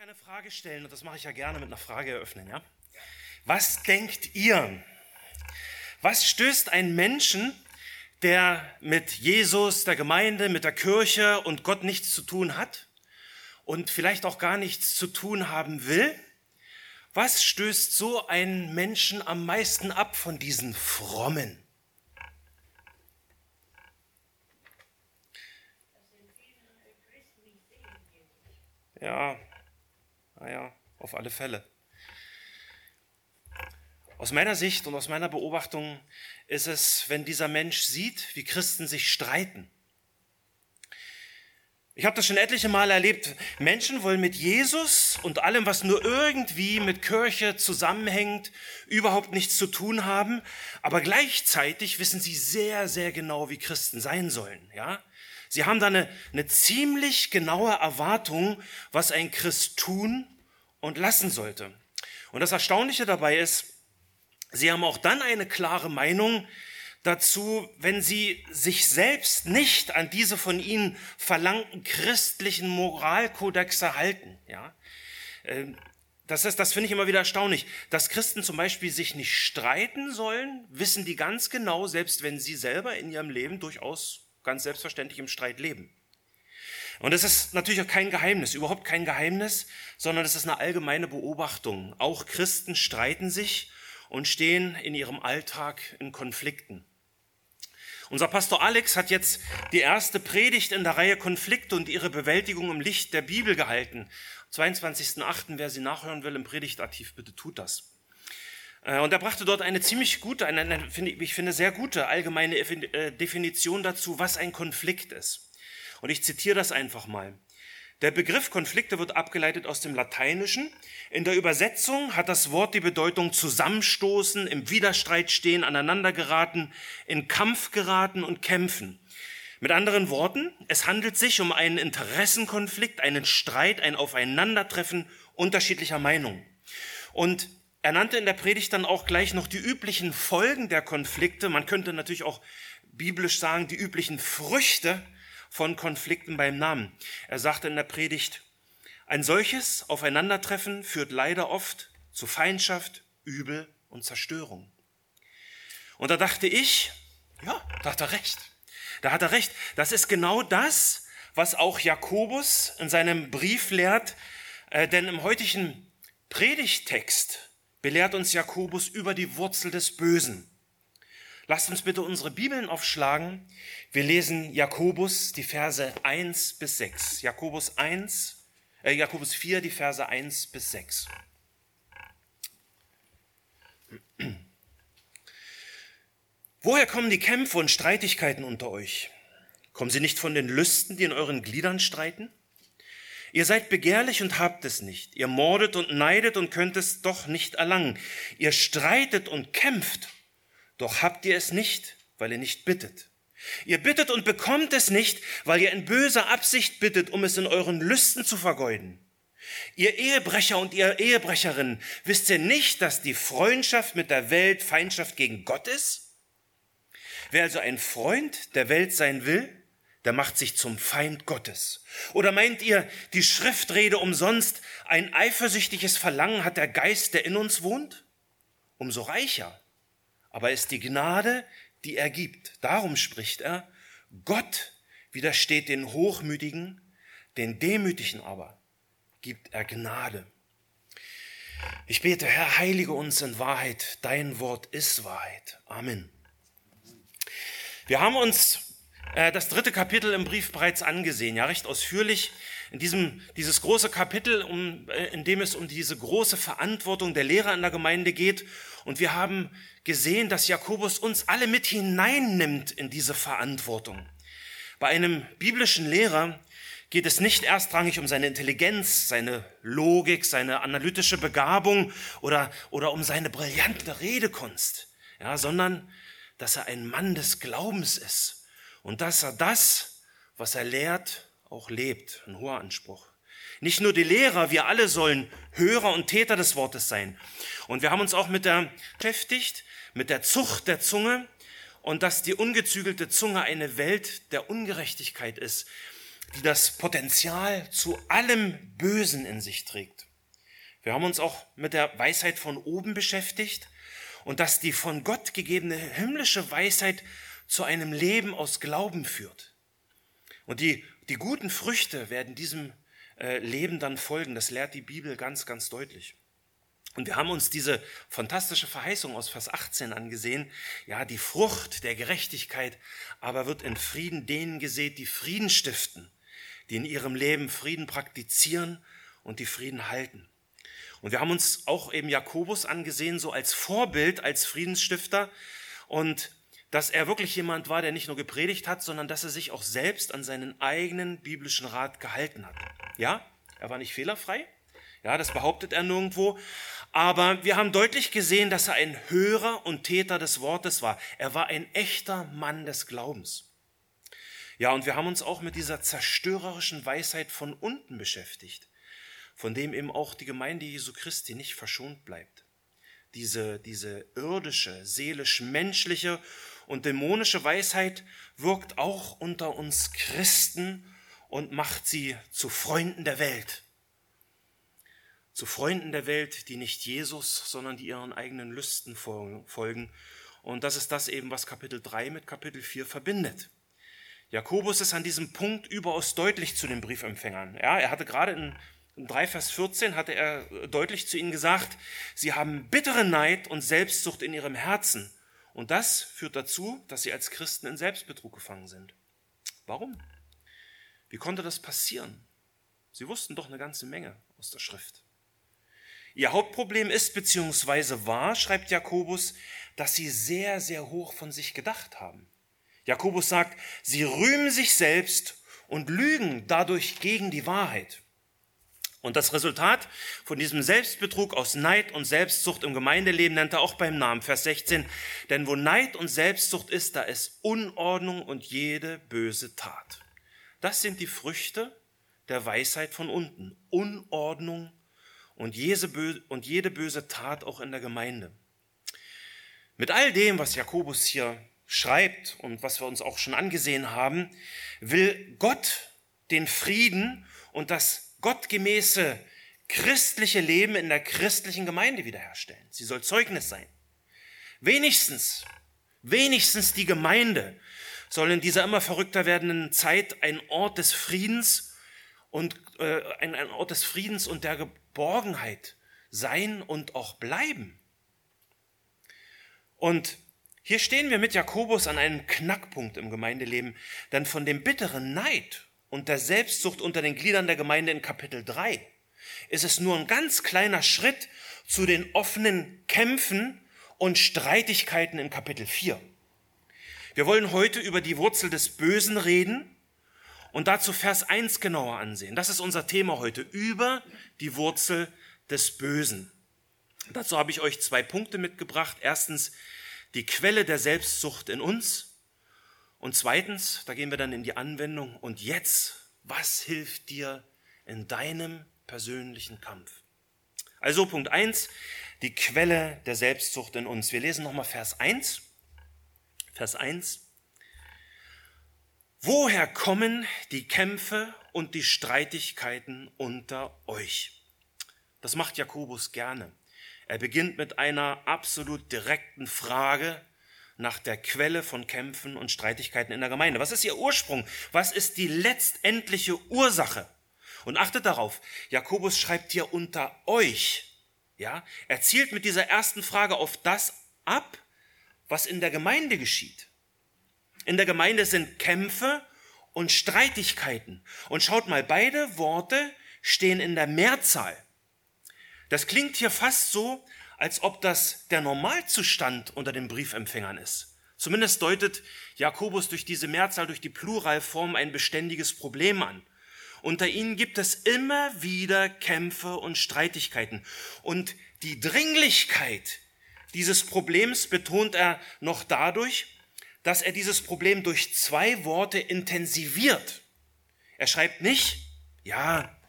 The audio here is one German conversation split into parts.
eine Frage stellen und das mache ich ja gerne mit einer Frage eröffnen, ja? Was denkt ihr? Was stößt ein Menschen, der mit Jesus, der Gemeinde, mit der Kirche und Gott nichts zu tun hat und vielleicht auch gar nichts zu tun haben will? Was stößt so einen Menschen am meisten ab von diesen Frommen? Ja, naja, auf alle Fälle. Aus meiner Sicht und aus meiner Beobachtung ist es, wenn dieser Mensch sieht, wie Christen sich streiten. Ich habe das schon etliche Male erlebt. Menschen wollen mit Jesus und allem, was nur irgendwie mit Kirche zusammenhängt, überhaupt nichts zu tun haben. Aber gleichzeitig wissen sie sehr, sehr genau, wie Christen sein sollen. Ja? Sie haben da eine, eine ziemlich genaue Erwartung, was ein Christ tun und lassen sollte. Und das Erstaunliche dabei ist, sie haben auch dann eine klare Meinung dazu, wenn sie sich selbst nicht an diese von ihnen verlangten christlichen Moralkodexe halten. Ja? Ähm, das, ist, das finde ich immer wieder erstaunlich. Dass Christen zum Beispiel sich nicht streiten sollen, wissen die ganz genau, selbst wenn sie selber in ihrem Leben durchaus ganz selbstverständlich im Streit leben. Und es ist natürlich auch kein Geheimnis, überhaupt kein Geheimnis, sondern es ist eine allgemeine Beobachtung. Auch Christen streiten sich und stehen in ihrem Alltag in Konflikten. Unser Pastor Alex hat jetzt die erste Predigt in der Reihe Konflikte und ihre Bewältigung im Licht der Bibel gehalten. 22.8. Wer sie nachhören will im Predigtarchiv, bitte tut das. Äh, und er brachte dort eine ziemlich gute, eine, eine, ich finde sehr gute allgemeine äh, Definition dazu, was ein Konflikt ist. Und ich zitiere das einfach mal. Der Begriff Konflikte wird abgeleitet aus dem Lateinischen. In der Übersetzung hat das Wort die Bedeutung zusammenstoßen, im Widerstreit stehen, aneinander geraten, in Kampf geraten und kämpfen. Mit anderen Worten, es handelt sich um einen Interessenkonflikt, einen Streit, ein Aufeinandertreffen unterschiedlicher Meinungen. Und er nannte in der Predigt dann auch gleich noch die üblichen Folgen der Konflikte. Man könnte natürlich auch biblisch sagen, die üblichen Früchte von Konflikten beim Namen. Er sagte in der Predigt, ein solches Aufeinandertreffen führt leider oft zu Feindschaft, Übel und Zerstörung. Und da dachte ich, ja, da hat er recht. Da hat er recht. Das ist genau das, was auch Jakobus in seinem Brief lehrt, äh, denn im heutigen Predigtext belehrt uns Jakobus über die Wurzel des Bösen. Lasst uns bitte unsere Bibeln aufschlagen. Wir lesen Jakobus, die Verse 1 bis 6. Jakobus 1, äh, Jakobus 4, die Verse 1 bis 6. Woher kommen die Kämpfe und Streitigkeiten unter euch? Kommen sie nicht von den Lüsten, die in euren Gliedern streiten? Ihr seid begehrlich und habt es nicht. Ihr mordet und neidet und könnt es doch nicht erlangen. Ihr streitet und kämpft, doch habt ihr es nicht, weil ihr nicht bittet. Ihr bittet und bekommt es nicht, weil ihr in böser Absicht bittet, um es in euren Lüsten zu vergeuden. Ihr Ehebrecher und ihr Ehebrecherinnen, wisst ihr nicht, dass die Freundschaft mit der Welt Feindschaft gegen Gott ist? Wer also ein Freund der Welt sein will, der macht sich zum Feind Gottes. Oder meint ihr, die Schriftrede umsonst, ein eifersüchtiges Verlangen hat der Geist, der in uns wohnt? Umso reicher. Aber ist die Gnade, die er gibt. Darum spricht er, Gott widersteht den Hochmütigen, den Demütigen aber gibt er Gnade. Ich bete, Herr, heilige uns in Wahrheit. Dein Wort ist Wahrheit. Amen. Wir haben uns das dritte Kapitel im Brief bereits angesehen, ja, recht ausführlich. In diesem, dieses große Kapitel, um, äh, in dem es um diese große Verantwortung der Lehrer in der Gemeinde geht. Und wir haben gesehen, dass Jakobus uns alle mit hineinnimmt in diese Verantwortung. Bei einem biblischen Lehrer geht es nicht erstrangig um seine Intelligenz, seine Logik, seine analytische Begabung oder, oder um seine brillante Redekunst, ja, sondern dass er ein Mann des Glaubens ist und dass er das, was er lehrt, auch lebt. Ein hoher Anspruch. Nicht nur die Lehrer, wir alle sollen Hörer und Täter des Wortes sein. Und wir haben uns auch mit der beschäftigt, mit der Zucht der Zunge und dass die ungezügelte Zunge eine Welt der Ungerechtigkeit ist. die das Potenzial zu allem Bösen in sich trägt. Wir haben uns auch mit der Weisheit von oben beschäftigt und dass die von Gott gegebene himmlische Weisheit zu einem Leben aus Glauben führt. Und die, die guten Früchte werden diesem äh, Leben dann folgen. Das lehrt die Bibel ganz, ganz deutlich. Und wir haben uns diese fantastische Verheißung aus Vers 18 angesehen. Ja, die Frucht der Gerechtigkeit aber wird in Frieden denen gesät, die Frieden stiften, die in ihrem Leben Frieden praktizieren und die Frieden halten. Und wir haben uns auch eben Jakobus angesehen, so als Vorbild, als Friedensstifter und dass er wirklich jemand war, der nicht nur gepredigt hat, sondern dass er sich auch selbst an seinen eigenen biblischen Rat gehalten hat. Ja, er war nicht fehlerfrei. Ja, das behauptet er nirgendwo. Aber wir haben deutlich gesehen, dass er ein Hörer und Täter des Wortes war. Er war ein echter Mann des Glaubens. Ja, und wir haben uns auch mit dieser zerstörerischen Weisheit von unten beschäftigt von dem eben auch die Gemeinde Jesu Christi nicht verschont bleibt. Diese, diese irdische, seelisch-menschliche und dämonische Weisheit wirkt auch unter uns Christen und macht sie zu Freunden der Welt. Zu Freunden der Welt, die nicht Jesus, sondern die ihren eigenen Lüsten folgen. Und das ist das eben, was Kapitel 3 mit Kapitel 4 verbindet. Jakobus ist an diesem Punkt überaus deutlich zu den Briefempfängern. Ja, er hatte gerade in in 3 Vers 14 hatte er deutlich zu ihnen gesagt, sie haben bittere Neid und Selbstsucht in ihrem Herzen. Und das führt dazu, dass sie als Christen in Selbstbetrug gefangen sind. Warum? Wie konnte das passieren? Sie wussten doch eine ganze Menge aus der Schrift. Ihr Hauptproblem ist beziehungsweise war, schreibt Jakobus, dass sie sehr, sehr hoch von sich gedacht haben. Jakobus sagt, sie rühmen sich selbst und lügen dadurch gegen die Wahrheit. Und das Resultat von diesem Selbstbetrug aus Neid und Selbstsucht im Gemeindeleben nennt er auch beim Namen, Vers 16. Denn wo Neid und Selbstsucht ist, da ist Unordnung und jede böse Tat. Das sind die Früchte der Weisheit von unten. Unordnung und jede böse Tat auch in der Gemeinde. Mit all dem, was Jakobus hier schreibt und was wir uns auch schon angesehen haben, will Gott den Frieden und das gottgemäße christliche Leben in der christlichen Gemeinde wiederherstellen. Sie soll Zeugnis sein. Wenigstens, wenigstens die Gemeinde soll in dieser immer verrückter werdenden Zeit ein Ort des Friedens und äh, ein, ein Ort des Friedens und der Geborgenheit sein und auch bleiben. Und hier stehen wir mit Jakobus an einem Knackpunkt im Gemeindeleben, denn von dem bitteren Neid und der Selbstsucht unter den Gliedern der Gemeinde in Kapitel 3 ist es nur ein ganz kleiner Schritt zu den offenen Kämpfen und Streitigkeiten in Kapitel 4. Wir wollen heute über die Wurzel des Bösen reden und dazu Vers 1 genauer ansehen. Das ist unser Thema heute, über die Wurzel des Bösen. Dazu habe ich euch zwei Punkte mitgebracht. Erstens die Quelle der Selbstsucht in uns und zweitens, da gehen wir dann in die Anwendung. Und jetzt, was hilft dir in deinem persönlichen Kampf? Also Punkt eins: die Quelle der Selbstzucht in uns. Wir lesen nochmal Vers eins. Vers eins: Woher kommen die Kämpfe und die Streitigkeiten unter euch? Das macht Jakobus gerne. Er beginnt mit einer absolut direkten Frage, nach der Quelle von Kämpfen und Streitigkeiten in der Gemeinde. Was ist ihr Ursprung? Was ist die letztendliche Ursache? Und achtet darauf, Jakobus schreibt hier unter euch. Ja, er zielt mit dieser ersten Frage auf das ab, was in der Gemeinde geschieht. In der Gemeinde sind Kämpfe und Streitigkeiten. Und schaut mal, beide Worte stehen in der Mehrzahl. Das klingt hier fast so, als ob das der Normalzustand unter den Briefempfängern ist. Zumindest deutet Jakobus durch diese Mehrzahl, durch die Pluralform ein beständiges Problem an. Unter ihnen gibt es immer wieder Kämpfe und Streitigkeiten. Und die Dringlichkeit dieses Problems betont er noch dadurch, dass er dieses Problem durch zwei Worte intensiviert. Er schreibt nicht, ja,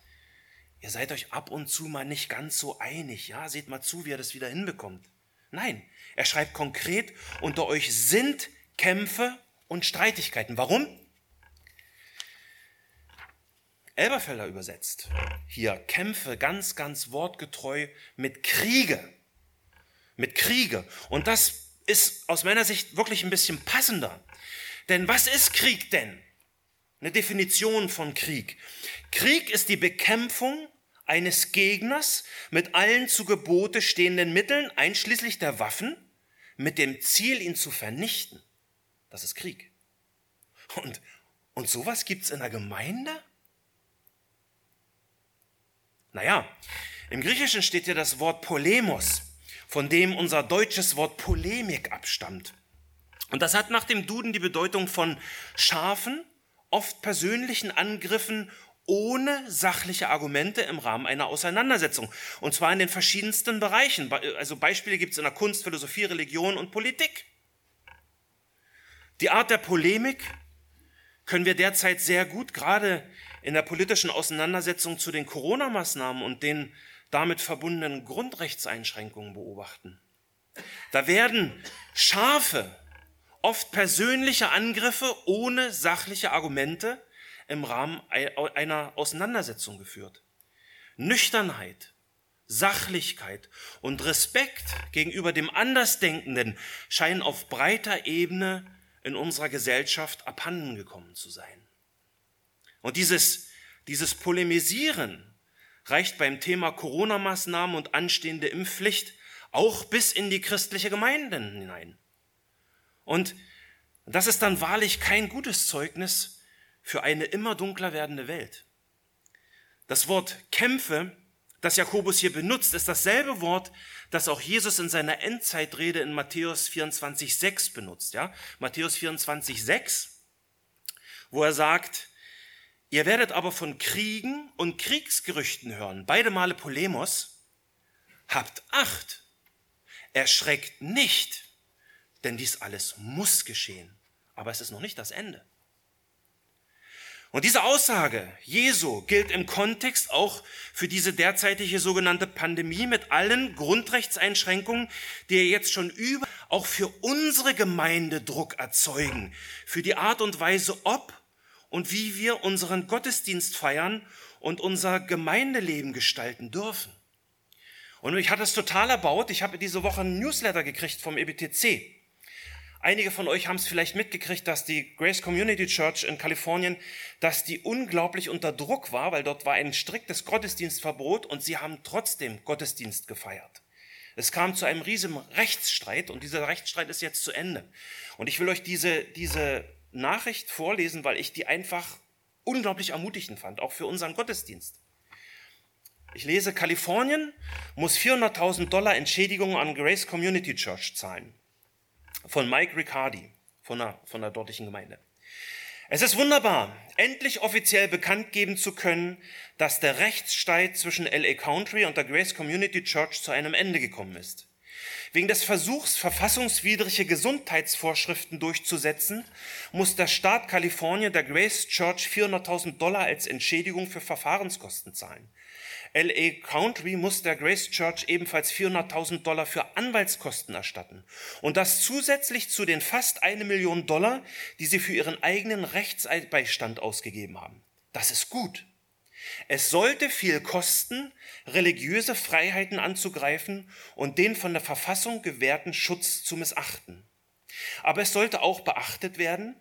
Ihr seid euch ab und zu mal nicht ganz so einig. Ja, seht mal zu, wie er das wieder hinbekommt. Nein, er schreibt konkret, unter euch sind Kämpfe und Streitigkeiten. Warum? Elberfelder übersetzt hier Kämpfe ganz, ganz wortgetreu mit Kriege. Mit Kriege. Und das ist aus meiner Sicht wirklich ein bisschen passender. Denn was ist Krieg denn? Eine Definition von Krieg. Krieg ist die Bekämpfung eines Gegners mit allen zu Gebote stehenden Mitteln, einschließlich der Waffen, mit dem Ziel, ihn zu vernichten. Das ist Krieg. Und, und sowas gibt's in der Gemeinde? Naja, im Griechischen steht ja das Wort Polemos, von dem unser deutsches Wort Polemik abstammt. Und das hat nach dem Duden die Bedeutung von scharfen, oft persönlichen Angriffen ohne sachliche Argumente im Rahmen einer Auseinandersetzung. Und zwar in den verschiedensten Bereichen. Also Beispiele gibt es in der Kunst, Philosophie, Religion und Politik. Die Art der Polemik können wir derzeit sehr gut, gerade in der politischen Auseinandersetzung zu den Corona-Maßnahmen und den damit verbundenen Grundrechtseinschränkungen beobachten. Da werden scharfe, oft persönliche Angriffe ohne sachliche Argumente im Rahmen einer Auseinandersetzung geführt. Nüchternheit, Sachlichkeit und Respekt gegenüber dem Andersdenkenden scheinen auf breiter Ebene in unserer Gesellschaft abhanden gekommen zu sein. Und dieses, dieses Polemisieren reicht beim Thema Corona-Maßnahmen und anstehende Impfpflicht auch bis in die christliche Gemeinde hinein. Und das ist dann wahrlich kein gutes Zeugnis für eine immer dunkler werdende Welt. Das Wort Kämpfe, das Jakobus hier benutzt, ist dasselbe Wort, das auch Jesus in seiner Endzeitrede in Matthäus 24,6 benutzt. Ja? Matthäus 24,6, wo er sagt, Ihr werdet aber von Kriegen und Kriegsgerüchten hören, beide Male Polemos. Habt Acht, erschreckt nicht, denn dies alles muss geschehen. Aber es ist noch nicht das Ende. Und diese Aussage Jesu gilt im Kontext auch für diese derzeitige sogenannte Pandemie mit allen Grundrechtseinschränkungen, die jetzt schon über, auch für unsere Gemeinde Druck erzeugen, für die Art und Weise, ob und wie wir unseren Gottesdienst feiern und unser Gemeindeleben gestalten dürfen. Und mich hat es total erbaut. Ich habe diese Woche ein Newsletter gekriegt vom EBTC. Einige von euch haben es vielleicht mitgekriegt, dass die Grace Community Church in Kalifornien, dass die unglaublich unter Druck war, weil dort war ein striktes Gottesdienstverbot und sie haben trotzdem Gottesdienst gefeiert. Es kam zu einem riesigen Rechtsstreit und dieser Rechtsstreit ist jetzt zu Ende. Und ich will euch diese, diese Nachricht vorlesen, weil ich die einfach unglaublich ermutigend fand, auch für unseren Gottesdienst. Ich lese, Kalifornien muss 400.000 Dollar Entschädigung an Grace Community Church zahlen. Von Mike Riccardi, von der, von der dortigen Gemeinde. Es ist wunderbar, endlich offiziell bekannt geben zu können, dass der Rechtsstreit zwischen LA Country und der Grace Community Church zu einem Ende gekommen ist. Wegen des Versuchs, verfassungswidrige Gesundheitsvorschriften durchzusetzen, muss der Staat Kalifornien der Grace Church 400.000 Dollar als Entschädigung für Verfahrenskosten zahlen. LA Country muss der Grace Church ebenfalls 400.000 Dollar für Anwaltskosten erstatten. Und das zusätzlich zu den fast eine Million Dollar, die sie für ihren eigenen Rechtsbeistand ausgegeben haben. Das ist gut. Es sollte viel kosten, religiöse Freiheiten anzugreifen und den von der Verfassung gewährten Schutz zu missachten. Aber es sollte auch beachtet werden,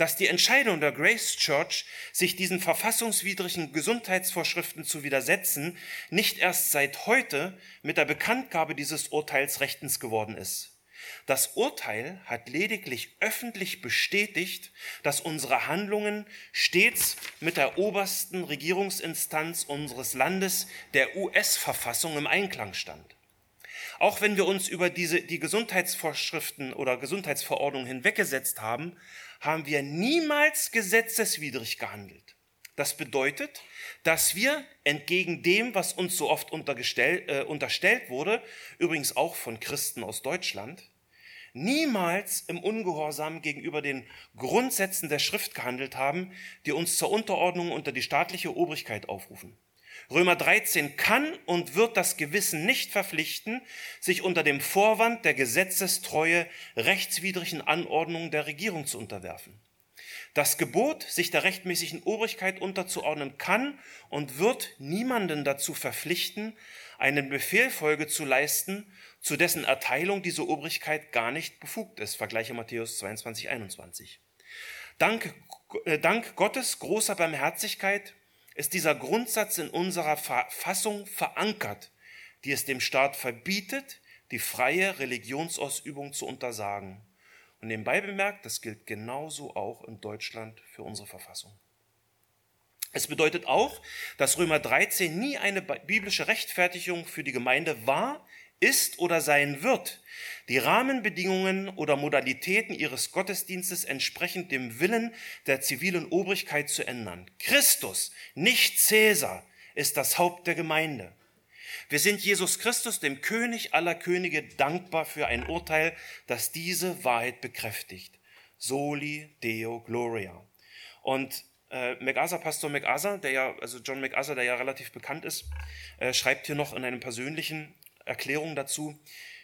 dass die Entscheidung der Grace Church, sich diesen verfassungswidrigen Gesundheitsvorschriften zu widersetzen, nicht erst seit heute mit der Bekanntgabe dieses Urteils rechtens geworden ist. Das Urteil hat lediglich öffentlich bestätigt, dass unsere Handlungen stets mit der obersten Regierungsinstanz unseres Landes, der US-Verfassung, im Einklang stand. Auch wenn wir uns über diese, die Gesundheitsvorschriften oder Gesundheitsverordnungen hinweggesetzt haben, haben wir niemals gesetzeswidrig gehandelt. Das bedeutet, dass wir entgegen dem, was uns so oft äh, unterstellt wurde, übrigens auch von Christen aus Deutschland, niemals im Ungehorsam gegenüber den Grundsätzen der Schrift gehandelt haben, die uns zur Unterordnung unter die staatliche Obrigkeit aufrufen. Römer 13 kann und wird das Gewissen nicht verpflichten, sich unter dem Vorwand der Gesetzestreue rechtswidrigen Anordnungen der Regierung zu unterwerfen. Das Gebot, sich der rechtmäßigen Obrigkeit unterzuordnen, kann und wird niemanden dazu verpflichten, einen Befehl Folge zu leisten, zu dessen Erteilung diese Obrigkeit gar nicht befugt ist. Vergleiche Matthäus 22, 21. Dank, äh, dank Gottes großer Barmherzigkeit ist dieser Grundsatz in unserer Verfassung verankert, die es dem Staat verbietet, die freie Religionsausübung zu untersagen. Und nebenbei bemerkt, das gilt genauso auch in Deutschland für unsere Verfassung. Es bedeutet auch, dass Römer 13 nie eine biblische Rechtfertigung für die Gemeinde war, ist oder sein wird, die Rahmenbedingungen oder Modalitäten ihres Gottesdienstes entsprechend dem Willen der zivilen Obrigkeit zu ändern. Christus, nicht Cäsar, ist das Haupt der Gemeinde. Wir sind Jesus Christus, dem König aller Könige, dankbar für ein Urteil, das diese Wahrheit bekräftigt. Soli Deo Gloria. Und äh, MacArthur, Pastor MacArthur, der ja, also John MacArthur, der ja relativ bekannt ist, äh, schreibt hier noch in einem persönlichen Erklärung dazu.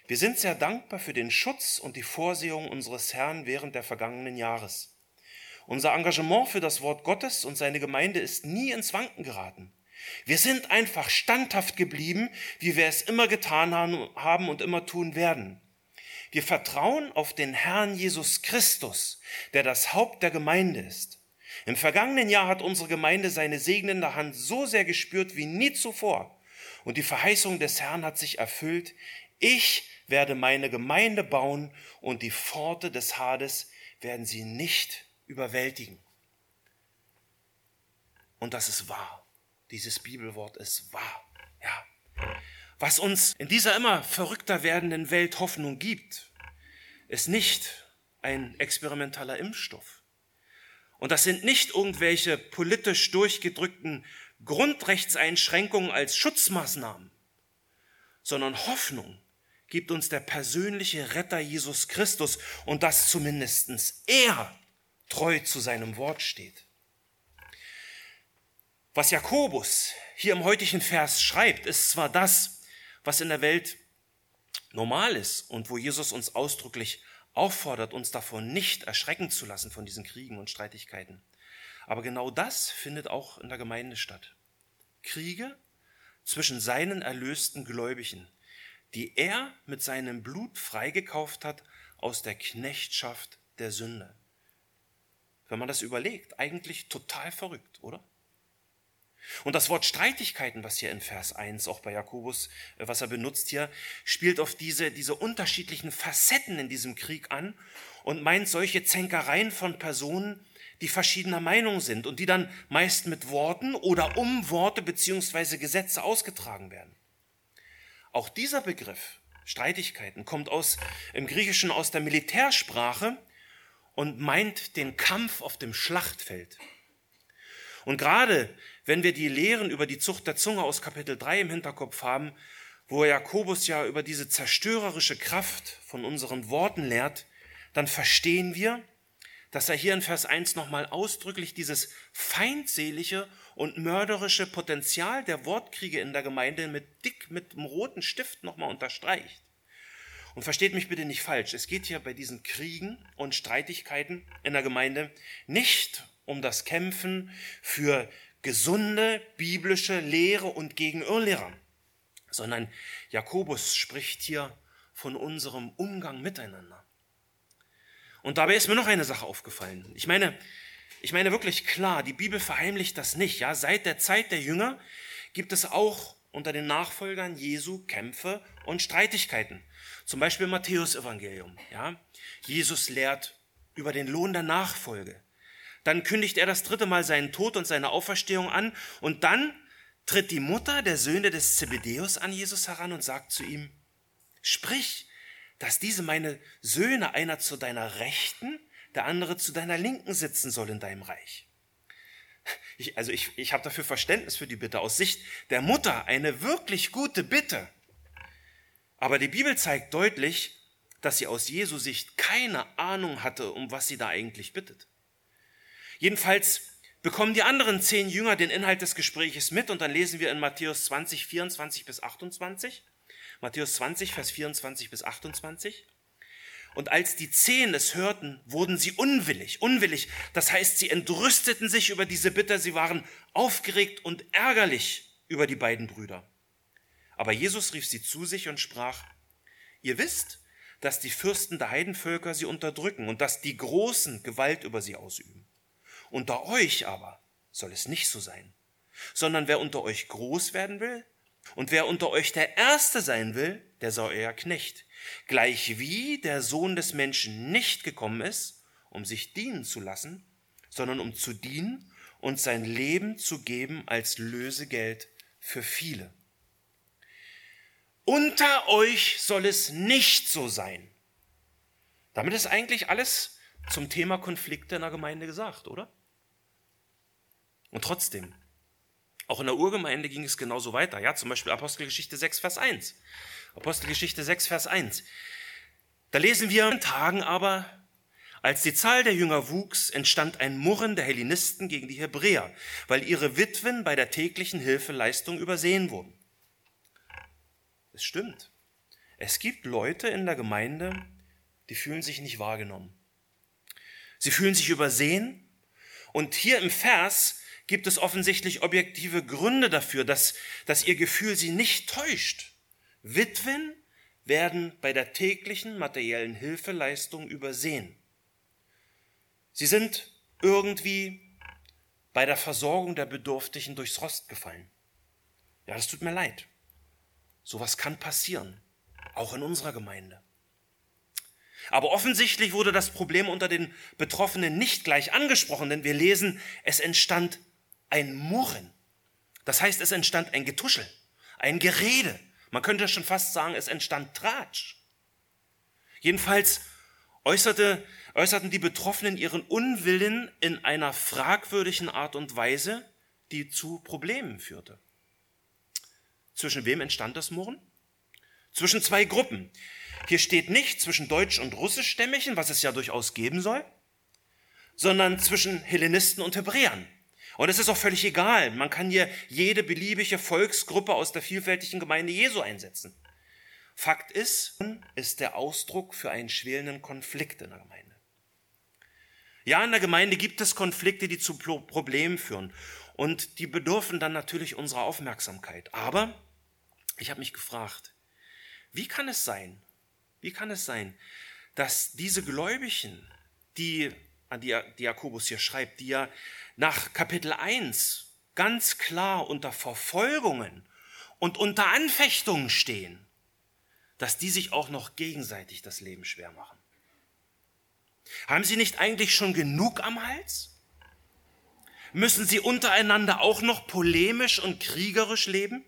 Wir sind sehr dankbar für den Schutz und die Vorsehung unseres Herrn während der vergangenen Jahres. Unser Engagement für das Wort Gottes und seine Gemeinde ist nie ins Wanken geraten. Wir sind einfach standhaft geblieben, wie wir es immer getan haben und immer tun werden. Wir vertrauen auf den Herrn Jesus Christus, der das Haupt der Gemeinde ist. Im vergangenen Jahr hat unsere Gemeinde seine segnende Hand so sehr gespürt wie nie zuvor. Und die Verheißung des Herrn hat sich erfüllt. Ich werde meine Gemeinde bauen und die Pforte des Hades werden sie nicht überwältigen. Und das ist wahr. Dieses Bibelwort ist wahr. Ja. Was uns in dieser immer verrückter werdenden Welt Hoffnung gibt, ist nicht ein experimenteller Impfstoff. Und das sind nicht irgendwelche politisch durchgedrückten Grundrechtseinschränkungen als Schutzmaßnahmen, sondern Hoffnung gibt uns der persönliche Retter Jesus Christus und dass zumindestens er treu zu seinem Wort steht. Was Jakobus hier im heutigen Vers schreibt, ist zwar das, was in der Welt normal ist und wo Jesus uns ausdrücklich auffordert, uns davon nicht erschrecken zu lassen von diesen Kriegen und Streitigkeiten. Aber genau das findet auch in der Gemeinde statt. Kriege zwischen seinen erlösten Gläubigen, die er mit seinem Blut freigekauft hat aus der Knechtschaft der Sünde. Wenn man das überlegt, eigentlich total verrückt, oder? Und das Wort Streitigkeiten, was hier in Vers 1 auch bei Jakobus, äh, was er benutzt hier, spielt auf diese, diese unterschiedlichen Facetten in diesem Krieg an und meint solche Zänkereien von Personen, die verschiedener Meinung sind und die dann meist mit Worten oder um Worte beziehungsweise Gesetze ausgetragen werden. Auch dieser Begriff Streitigkeiten kommt aus, im Griechischen aus der Militärsprache und meint den Kampf auf dem Schlachtfeld. Und gerade wenn wir die Lehren über die Zucht der Zunge aus Kapitel 3 im Hinterkopf haben, wo Jakobus ja über diese zerstörerische Kraft von unseren Worten lehrt, dann verstehen wir, dass er hier in Vers 1 nochmal ausdrücklich dieses feindselige und mörderische Potenzial der Wortkriege in der Gemeinde mit dick, mit einem roten Stift nochmal unterstreicht. Und versteht mich bitte nicht falsch, es geht hier bei diesen Kriegen und Streitigkeiten in der Gemeinde nicht um das Kämpfen für gesunde biblische Lehre und gegen Irrlehrer, sondern Jakobus spricht hier von unserem Umgang miteinander. Und dabei ist mir noch eine Sache aufgefallen. Ich meine, ich meine wirklich klar, die Bibel verheimlicht das nicht. Ja, seit der Zeit der Jünger gibt es auch unter den Nachfolgern Jesu Kämpfe und Streitigkeiten. Zum Beispiel Matthäus Evangelium. Ja, Jesus lehrt über den Lohn der Nachfolge. Dann kündigt er das dritte Mal seinen Tod und seine Auferstehung an. Und dann tritt die Mutter der Söhne des Zebedeus an Jesus heran und sagt zu ihm, sprich, dass diese meine Söhne einer zu deiner Rechten, der andere zu deiner Linken sitzen soll in deinem Reich. Ich, also ich, ich habe dafür Verständnis für die Bitte. Aus Sicht der Mutter eine wirklich gute Bitte. Aber die Bibel zeigt deutlich, dass sie aus Jesu Sicht keine Ahnung hatte, um was sie da eigentlich bittet. Jedenfalls bekommen die anderen zehn Jünger den Inhalt des Gespräches mit und dann lesen wir in Matthäus 20, 24 bis 28. Matthäus 20, Vers 24 bis 28. Und als die Zehn es hörten, wurden sie unwillig, unwillig. Das heißt, sie entrüsteten sich über diese Bitte, sie waren aufgeregt und ärgerlich über die beiden Brüder. Aber Jesus rief sie zu sich und sprach, ihr wisst, dass die Fürsten der Heidenvölker sie unterdrücken und dass die Großen Gewalt über sie ausüben. Unter euch aber soll es nicht so sein, sondern wer unter euch groß werden will und wer unter euch der Erste sein will, der soll euer Knecht. Gleich wie der Sohn des Menschen nicht gekommen ist, um sich dienen zu lassen, sondern um zu dienen und sein Leben zu geben als Lösegeld für viele. Unter euch soll es nicht so sein. Damit ist eigentlich alles zum Thema Konflikte in der Gemeinde gesagt, oder? Und trotzdem, auch in der Urgemeinde ging es genauso weiter. Ja, zum Beispiel Apostelgeschichte 6, Vers 1. Apostelgeschichte 6, Vers 1. Da lesen wir, in Tagen aber, als die Zahl der Jünger wuchs, entstand ein Murren der Hellenisten gegen die Hebräer, weil ihre Witwen bei der täglichen Hilfeleistung übersehen wurden. Es stimmt. Es gibt Leute in der Gemeinde, die fühlen sich nicht wahrgenommen. Sie fühlen sich übersehen. Und hier im Vers gibt es offensichtlich objektive Gründe dafür, dass, dass ihr Gefühl sie nicht täuscht. Witwen werden bei der täglichen materiellen Hilfeleistung übersehen. Sie sind irgendwie bei der Versorgung der Bedürftigen durchs Rost gefallen. Ja, das tut mir leid. Sowas kann passieren, auch in unserer Gemeinde. Aber offensichtlich wurde das Problem unter den Betroffenen nicht gleich angesprochen, denn wir lesen, es entstand ein Murren. Das heißt, es entstand ein Getuschel, ein Gerede. Man könnte schon fast sagen, es entstand Tratsch. Jedenfalls äußerte, äußerten die Betroffenen ihren Unwillen in einer fragwürdigen Art und Weise, die zu Problemen führte. Zwischen wem entstand das Murren? Zwischen zwei Gruppen. Hier steht nicht zwischen deutsch- und russischstämmigen, was es ja durchaus geben soll, sondern zwischen Hellenisten und Hebräern. Und es ist auch völlig egal. Man kann hier jede beliebige Volksgruppe aus der vielfältigen Gemeinde Jesu einsetzen. Fakt ist, ist der Ausdruck für einen schwelenden Konflikt in der Gemeinde. Ja, in der Gemeinde gibt es Konflikte, die zu Problemen führen. Und die bedürfen dann natürlich unserer Aufmerksamkeit. Aber ich habe mich gefragt, wie kann es sein, wie kann es sein, dass diese Gläubigen, die, an die, die Jakobus hier schreibt, die ja nach Kapitel 1 ganz klar unter Verfolgungen und unter Anfechtungen stehen, dass die sich auch noch gegenseitig das Leben schwer machen. Haben sie nicht eigentlich schon genug am Hals? Müssen sie untereinander auch noch polemisch und kriegerisch leben?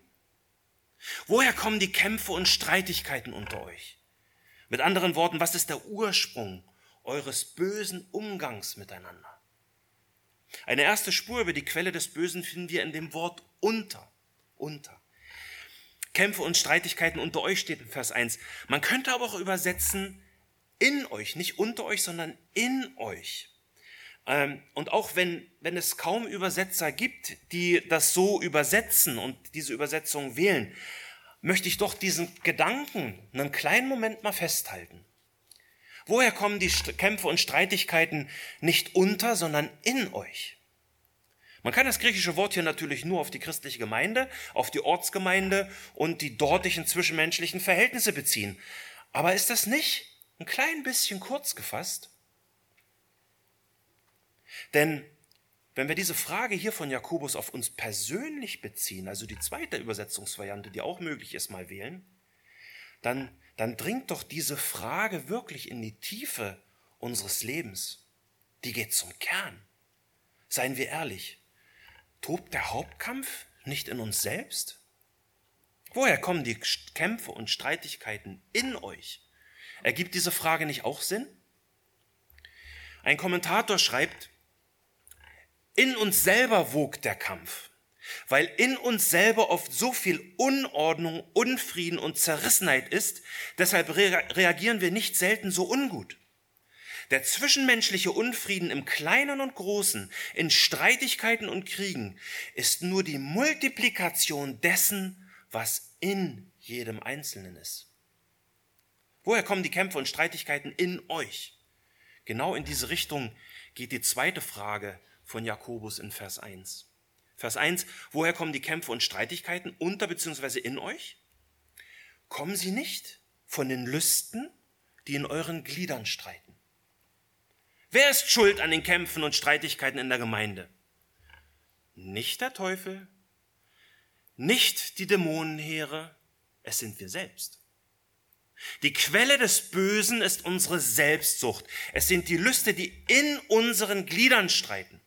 Woher kommen die Kämpfe und Streitigkeiten unter euch? Mit anderen Worten, was ist der Ursprung eures bösen Umgangs miteinander? Eine erste Spur über die Quelle des Bösen finden wir in dem Wort unter. Unter. Kämpfe und Streitigkeiten unter euch steht in Vers 1. Man könnte aber auch übersetzen in euch, nicht unter euch, sondern in euch. Ähm, und auch wenn, wenn es kaum Übersetzer gibt, die das so übersetzen und diese Übersetzung wählen, möchte ich doch diesen Gedanken einen kleinen Moment mal festhalten. Woher kommen die Kämpfe und Streitigkeiten nicht unter, sondern in euch? Man kann das griechische Wort hier natürlich nur auf die christliche Gemeinde, auf die Ortsgemeinde und die dortigen zwischenmenschlichen Verhältnisse beziehen. Aber ist das nicht ein klein bisschen kurz gefasst? Denn wenn wir diese Frage hier von Jakobus auf uns persönlich beziehen, also die zweite Übersetzungsvariante, die auch möglich ist, mal wählen, dann dann dringt doch diese Frage wirklich in die Tiefe unseres Lebens. Die geht zum Kern. Seien wir ehrlich, tobt der Hauptkampf nicht in uns selbst? Woher kommen die Kämpfe und Streitigkeiten in euch? Ergibt diese Frage nicht auch Sinn? Ein Kommentator schreibt, in uns selber wogt der Kampf weil in uns selber oft so viel Unordnung, Unfrieden und Zerrissenheit ist, deshalb reagieren wir nicht selten so ungut. Der zwischenmenschliche Unfrieden im Kleinen und Großen, in Streitigkeiten und Kriegen, ist nur die Multiplikation dessen, was in jedem Einzelnen ist. Woher kommen die Kämpfe und Streitigkeiten in euch? Genau in diese Richtung geht die zweite Frage von Jakobus in Vers 1. Vers 1, woher kommen die Kämpfe und Streitigkeiten unter bzw. in euch? Kommen sie nicht von den Lüsten, die in euren Gliedern streiten? Wer ist schuld an den Kämpfen und Streitigkeiten in der Gemeinde? Nicht der Teufel, nicht die Dämonenheere, es sind wir selbst. Die Quelle des Bösen ist unsere Selbstsucht. Es sind die Lüste, die in unseren Gliedern streiten.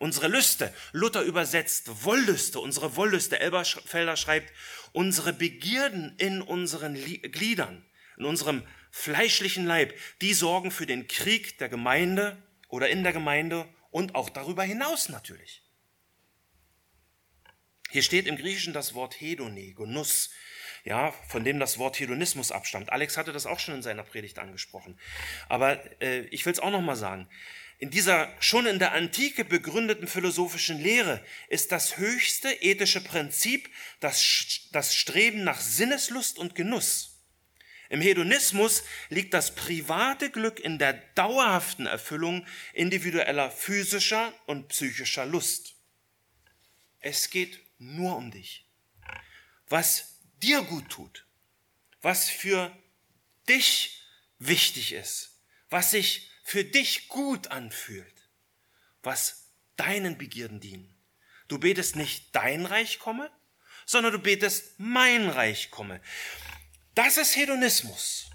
Unsere Lüste, Luther übersetzt Wollüste, unsere Wollüste, Elberfelder schreibt, unsere Begierden in unseren Gliedern, in unserem fleischlichen Leib, die sorgen für den Krieg der Gemeinde oder in der Gemeinde und auch darüber hinaus natürlich. Hier steht im Griechischen das Wort Hedone, Genuss, ja, von dem das Wort Hedonismus abstammt. Alex hatte das auch schon in seiner Predigt angesprochen. Aber äh, ich will es auch noch mal sagen. In dieser schon in der Antike begründeten philosophischen Lehre ist das höchste ethische Prinzip das, das Streben nach Sinneslust und Genuss. Im Hedonismus liegt das private Glück in der dauerhaften Erfüllung individueller physischer und psychischer Lust. Es geht nur um dich. Was dir gut tut, was für dich wichtig ist, was sich für dich gut anfühlt, was deinen Begierden dienen. Du betest nicht dein Reich komme, sondern du betest mein Reich komme. Das ist Hedonismus.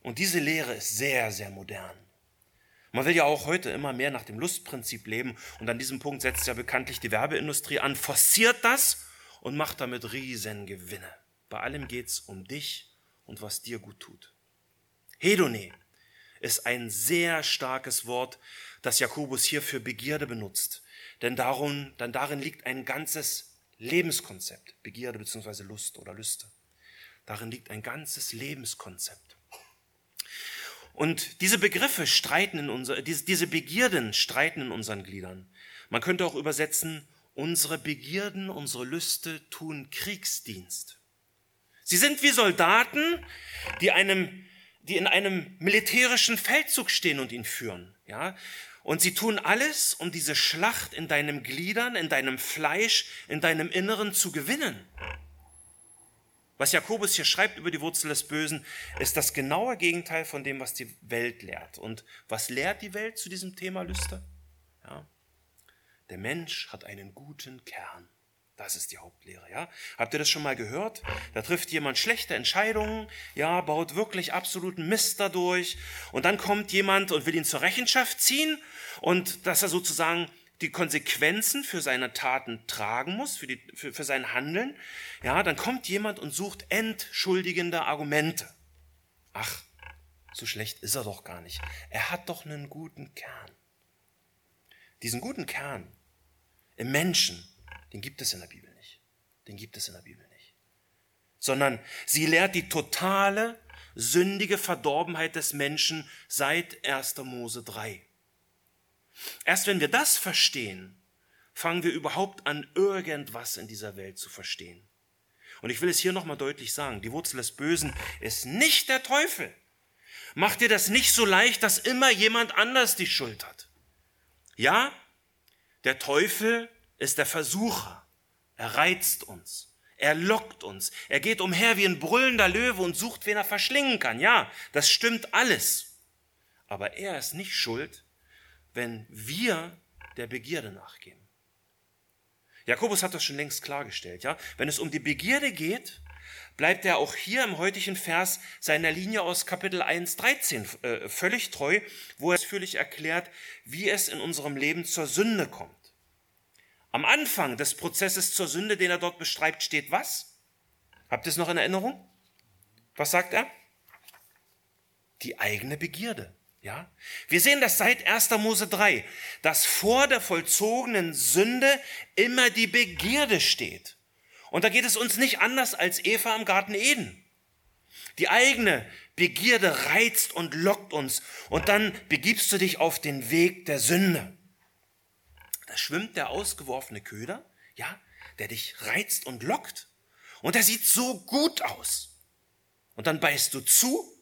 Und diese Lehre ist sehr, sehr modern. Man will ja auch heute immer mehr nach dem Lustprinzip leben und an diesem Punkt setzt ja bekanntlich die Werbeindustrie an, forciert das und macht damit riesen Gewinne. Bei allem geht es um dich und was dir gut tut. Hedone ist ein sehr starkes Wort, das Jakobus hier für Begierde benutzt. Denn, darum, denn darin liegt ein ganzes Lebenskonzept. Begierde bzw. Lust oder Lüste. Darin liegt ein ganzes Lebenskonzept. Und diese Begriffe streiten in unser, diese Begierden streiten in unseren Gliedern. Man könnte auch übersetzen, unsere Begierden, unsere Lüste tun Kriegsdienst. Sie sind wie Soldaten, die einem, die in einem militärischen Feldzug stehen und ihn führen, ja. Und sie tun alles, um diese Schlacht in deinem Gliedern, in deinem Fleisch, in deinem Inneren zu gewinnen. Was Jakobus hier schreibt über die Wurzel des Bösen, ist das genaue Gegenteil von dem, was die Welt lehrt. Und was lehrt die Welt zu diesem Thema Lüste? Ja. Der Mensch hat einen guten Kern. Das ist die Hauptlehre, ja. Habt ihr das schon mal gehört? Da trifft jemand schlechte Entscheidungen, ja, baut wirklich absoluten Mist dadurch. Und dann kommt jemand und will ihn zur Rechenschaft ziehen und dass er sozusagen die Konsequenzen für seine Taten tragen muss, für, die, für, für sein Handeln. Ja, dann kommt jemand und sucht entschuldigende Argumente. Ach, so schlecht ist er doch gar nicht. Er hat doch einen guten Kern. Diesen guten Kern im Menschen, den gibt es in der Bibel nicht. Den gibt es in der Bibel nicht. Sondern sie lehrt die totale, sündige Verdorbenheit des Menschen seit 1. Mose 3. Erst wenn wir das verstehen, fangen wir überhaupt an, irgendwas in dieser Welt zu verstehen. Und ich will es hier nochmal deutlich sagen, die Wurzel des Bösen ist nicht der Teufel. Mach dir das nicht so leicht, dass immer jemand anders die Schuld hat. Ja, der Teufel ist der Versucher. Er reizt uns. Er lockt uns. Er geht umher wie ein brüllender Löwe und sucht, wen er verschlingen kann. Ja, das stimmt alles. Aber er ist nicht schuld, wenn wir der Begierde nachgehen. Jakobus hat das schon längst klargestellt, ja. Wenn es um die Begierde geht, bleibt er auch hier im heutigen Vers seiner Linie aus Kapitel 1, 13 äh, völlig treu, wo er ausführlich erklärt, wie es in unserem Leben zur Sünde kommt. Am Anfang des Prozesses zur Sünde, den er dort beschreibt, steht was? Habt ihr es noch in Erinnerung? Was sagt er? Die eigene Begierde. Ja? Wir sehen das seit 1. Mose 3, dass vor der vollzogenen Sünde immer die Begierde steht. Und da geht es uns nicht anders als Eva im Garten Eden. Die eigene Begierde reizt und lockt uns und dann begibst du dich auf den Weg der Sünde. Da schwimmt der ausgeworfene Köder, ja, der dich reizt und lockt. Und der sieht so gut aus. Und dann beißt du zu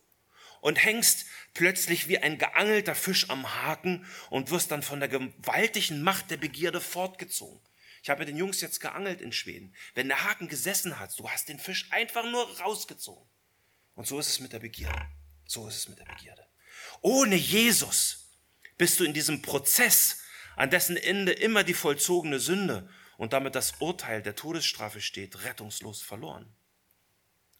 und hängst plötzlich wie ein geangelter Fisch am Haken und wirst dann von der gewaltigen Macht der Begierde fortgezogen. Ich habe mit den Jungs jetzt geangelt in Schweden. Wenn der Haken gesessen hat, du hast den Fisch einfach nur rausgezogen. Und so ist es mit der Begierde. So ist es mit der Begierde. Ohne Jesus bist du in diesem Prozess, an dessen Ende immer die vollzogene Sünde und damit das Urteil der Todesstrafe steht, rettungslos verloren.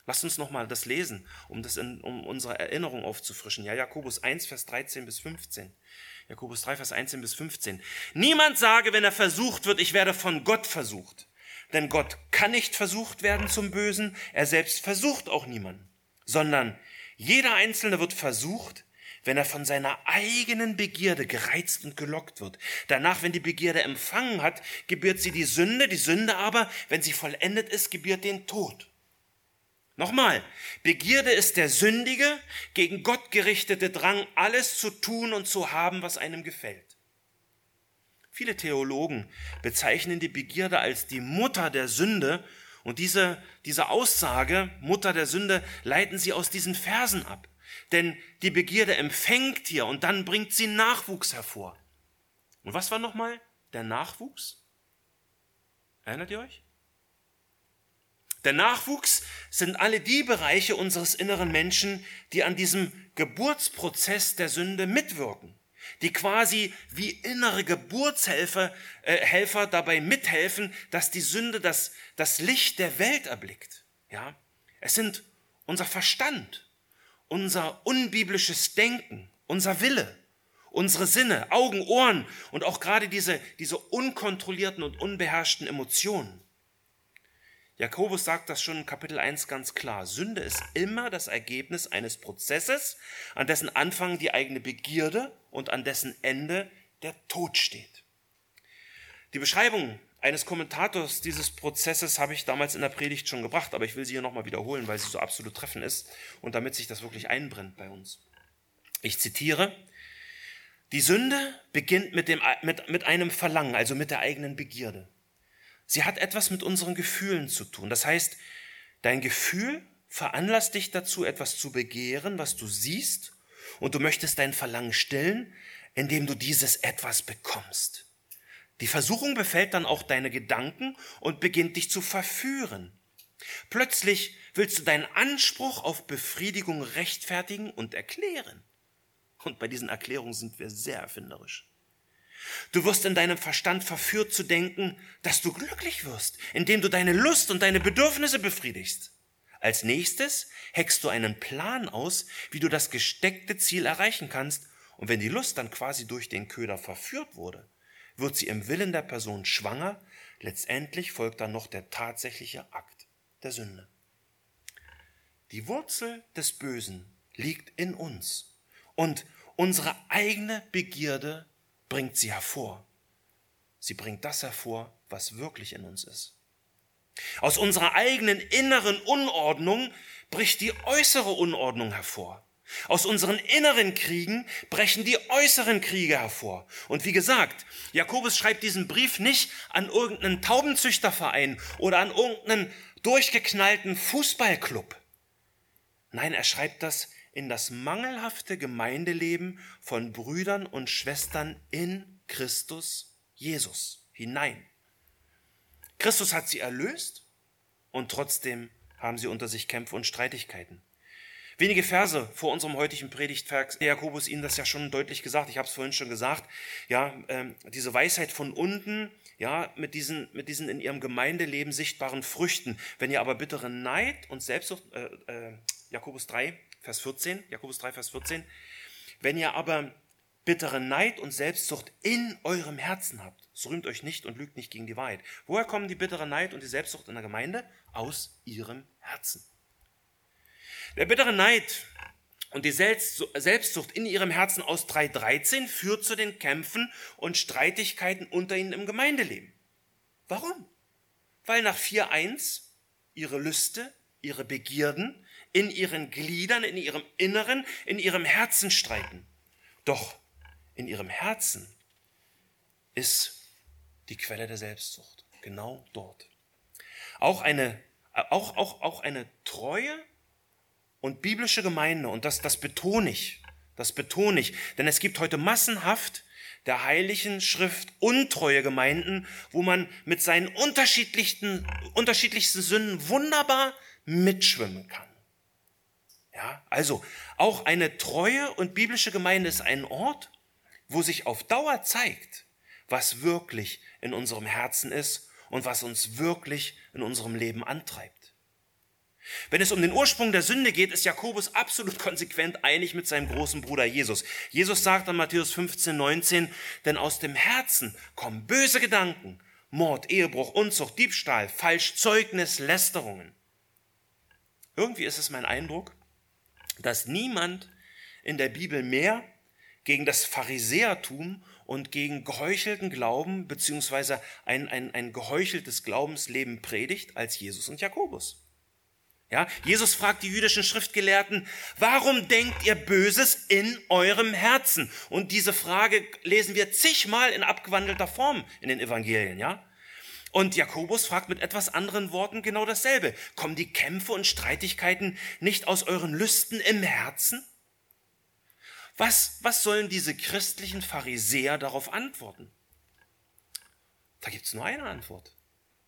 Lasst uns nochmal das lesen, um das in, um unsere Erinnerung aufzufrischen. Ja, Jakobus 1, Vers 13 bis 15. Jakobus 3, Vers 1 bis 15. Niemand sage, wenn er versucht wird, ich werde von Gott versucht. Denn Gott kann nicht versucht werden zum Bösen, er selbst versucht auch niemanden, sondern jeder Einzelne wird versucht, wenn er von seiner eigenen Begierde gereizt und gelockt wird. Danach, wenn die Begierde empfangen hat, gebiert sie die Sünde, die Sünde aber, wenn sie vollendet ist, gebiert den Tod. Nochmal, Begierde ist der sündige, gegen Gott gerichtete Drang, alles zu tun und zu haben, was einem gefällt. Viele Theologen bezeichnen die Begierde als die Mutter der Sünde und diese, diese Aussage, Mutter der Sünde, leiten sie aus diesen Versen ab. Denn die Begierde empfängt hier und dann bringt sie Nachwuchs hervor. Und was war nochmal der Nachwuchs? Erinnert ihr euch? Der Nachwuchs sind alle die Bereiche unseres inneren Menschen, die an diesem Geburtsprozess der Sünde mitwirken, die quasi wie innere Geburtshelfer äh, Helfer dabei mithelfen, dass die Sünde das, das Licht der Welt erblickt. Ja? Es sind unser Verstand, unser unbiblisches Denken, unser Wille, unsere Sinne, Augen, Ohren und auch gerade diese, diese unkontrollierten und unbeherrschten Emotionen. Jakobus sagt das schon in Kapitel 1 ganz klar. Sünde ist immer das Ergebnis eines Prozesses, an dessen Anfang die eigene Begierde und an dessen Ende der Tod steht. Die Beschreibung eines Kommentators dieses Prozesses habe ich damals in der Predigt schon gebracht, aber ich will sie hier nochmal wiederholen, weil sie so absolut treffend ist und damit sich das wirklich einbrennt bei uns. Ich zitiere, die Sünde beginnt mit, dem, mit, mit einem Verlangen, also mit der eigenen Begierde. Sie hat etwas mit unseren Gefühlen zu tun. Das heißt, dein Gefühl veranlasst dich dazu, etwas zu begehren, was du siehst, und du möchtest dein Verlangen stillen, indem du dieses etwas bekommst. Die Versuchung befällt dann auch deine Gedanken und beginnt dich zu verführen. Plötzlich willst du deinen Anspruch auf Befriedigung rechtfertigen und erklären. Und bei diesen Erklärungen sind wir sehr erfinderisch. Du wirst in deinem Verstand verführt zu denken, dass du glücklich wirst, indem du deine Lust und deine Bedürfnisse befriedigst. Als nächstes hackst du einen Plan aus, wie du das gesteckte Ziel erreichen kannst, und wenn die Lust dann quasi durch den Köder verführt wurde, wird sie im Willen der Person schwanger, letztendlich folgt dann noch der tatsächliche Akt der Sünde. Die Wurzel des Bösen liegt in uns und unsere eigene Begierde bringt sie hervor. Sie bringt das hervor, was wirklich in uns ist. Aus unserer eigenen inneren Unordnung bricht die äußere Unordnung hervor. Aus unseren inneren Kriegen brechen die äußeren Kriege hervor. Und wie gesagt, Jakobus schreibt diesen Brief nicht an irgendeinen Taubenzüchterverein oder an irgendeinen durchgeknallten Fußballclub. Nein, er schreibt das in das mangelhafte Gemeindeleben von Brüdern und Schwestern in Christus Jesus hinein. Christus hat sie erlöst und trotzdem haben sie unter sich Kämpfe und Streitigkeiten. Wenige Verse vor unserem heutigen Predigtwerk, Jakobus Ihnen das ja schon deutlich gesagt, ich habe es vorhin schon gesagt, ja, ähm, diese Weisheit von unten, ja, mit diesen, mit diesen in ihrem Gemeindeleben sichtbaren Früchten. Wenn ihr aber bittere Neid und Selbstsucht, äh, äh, Jakobus 3, Vers 14, Jakobus 3, Vers 14. Wenn ihr aber bittere Neid und Selbstsucht in eurem Herzen habt, so rühmt euch nicht und lügt nicht gegen die Wahrheit. Woher kommen die bittere Neid und die Selbstsucht in der Gemeinde? Aus ihrem Herzen. Der bittere Neid und die Selbstsucht in ihrem Herzen aus 3.13 führt zu den Kämpfen und Streitigkeiten unter ihnen im Gemeindeleben. Warum? Weil nach 4.1 ihre Lüste, ihre Begierden in ihren Gliedern, in ihrem Inneren, in ihrem Herzen streiten. Doch in ihrem Herzen ist die Quelle der Selbstsucht. Genau dort. Auch eine, auch, auch, auch eine treue und biblische Gemeinde, und das, das betone ich, das betone ich, denn es gibt heute massenhaft der Heiligen Schrift untreue Gemeinden, wo man mit seinen unterschiedlichsten, unterschiedlichsten Sünden wunderbar mitschwimmen kann. Ja, also auch eine treue und biblische Gemeinde ist ein Ort, wo sich auf Dauer zeigt, was wirklich in unserem Herzen ist und was uns wirklich in unserem Leben antreibt. Wenn es um den Ursprung der Sünde geht, ist Jakobus absolut konsequent einig mit seinem großen Bruder Jesus. Jesus sagt an Matthäus 15, 19, denn aus dem Herzen kommen böse Gedanken, Mord, Ehebruch, Unzucht, Diebstahl, Falschzeugnis, Lästerungen. Irgendwie ist es mein Eindruck, dass niemand in der Bibel mehr gegen das Pharisäertum und gegen geheuchelten Glauben beziehungsweise ein, ein, ein geheucheltes Glaubensleben predigt als Jesus und Jakobus. Ja, Jesus fragt die jüdischen Schriftgelehrten, warum denkt ihr Böses in eurem Herzen? Und diese Frage lesen wir zigmal in abgewandelter Form in den Evangelien, ja? Und Jakobus fragt mit etwas anderen Worten genau dasselbe. Kommen die Kämpfe und Streitigkeiten nicht aus euren Lüsten im Herzen? Was, was sollen diese christlichen Pharisäer darauf antworten? Da gibt's nur eine Antwort.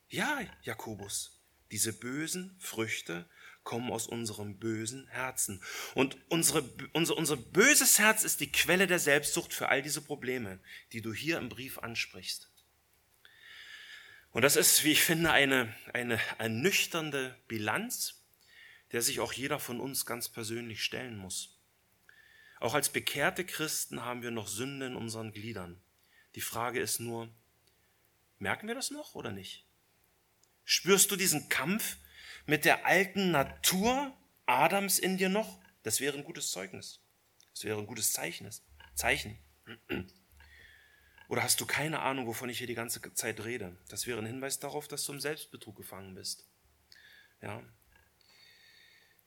Ja, Jakobus, diese bösen Früchte kommen aus unserem bösen Herzen. Und unsere, unser, unser böses Herz ist die Quelle der Selbstsucht für all diese Probleme, die du hier im Brief ansprichst. Und das ist, wie ich finde, eine, eine ernüchternde Bilanz, der sich auch jeder von uns ganz persönlich stellen muss. Auch als bekehrte Christen haben wir noch Sünde in unseren Gliedern. Die Frage ist nur, merken wir das noch oder nicht? Spürst du diesen Kampf mit der alten Natur Adams in dir noch? Das wäre ein gutes Zeugnis. Das wäre ein gutes Zeichen. Zeichen. Oder hast du keine Ahnung, wovon ich hier die ganze Zeit rede? Das wäre ein Hinweis darauf, dass du im Selbstbetrug gefangen bist. Ja.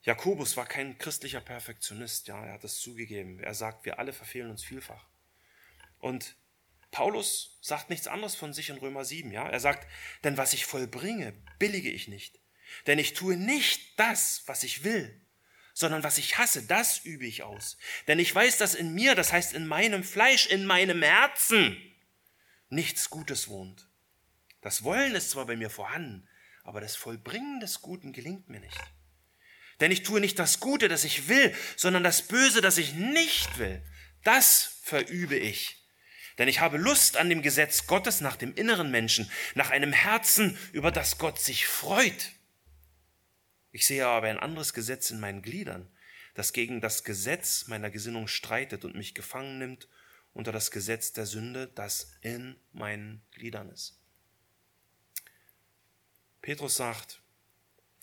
Jakobus war kein christlicher Perfektionist, ja, er hat es zugegeben. Er sagt, wir alle verfehlen uns vielfach. Und Paulus sagt nichts anderes von sich in Römer 7, ja. Er sagt, denn was ich vollbringe, billige ich nicht. Denn ich tue nicht das, was ich will, sondern was ich hasse, das übe ich aus. Denn ich weiß, dass in mir, das heißt in meinem Fleisch, in meinem Herzen, nichts Gutes wohnt. Das Wollen ist zwar bei mir vorhanden, aber das Vollbringen des Guten gelingt mir nicht. Denn ich tue nicht das Gute, das ich will, sondern das Böse, das ich nicht will. Das verübe ich. Denn ich habe Lust an dem Gesetz Gottes nach dem inneren Menschen, nach einem Herzen, über das Gott sich freut. Ich sehe aber ein anderes Gesetz in meinen Gliedern, das gegen das Gesetz meiner Gesinnung streitet und mich gefangen nimmt unter das Gesetz der Sünde, das in meinen Gliedern ist. Petrus sagt,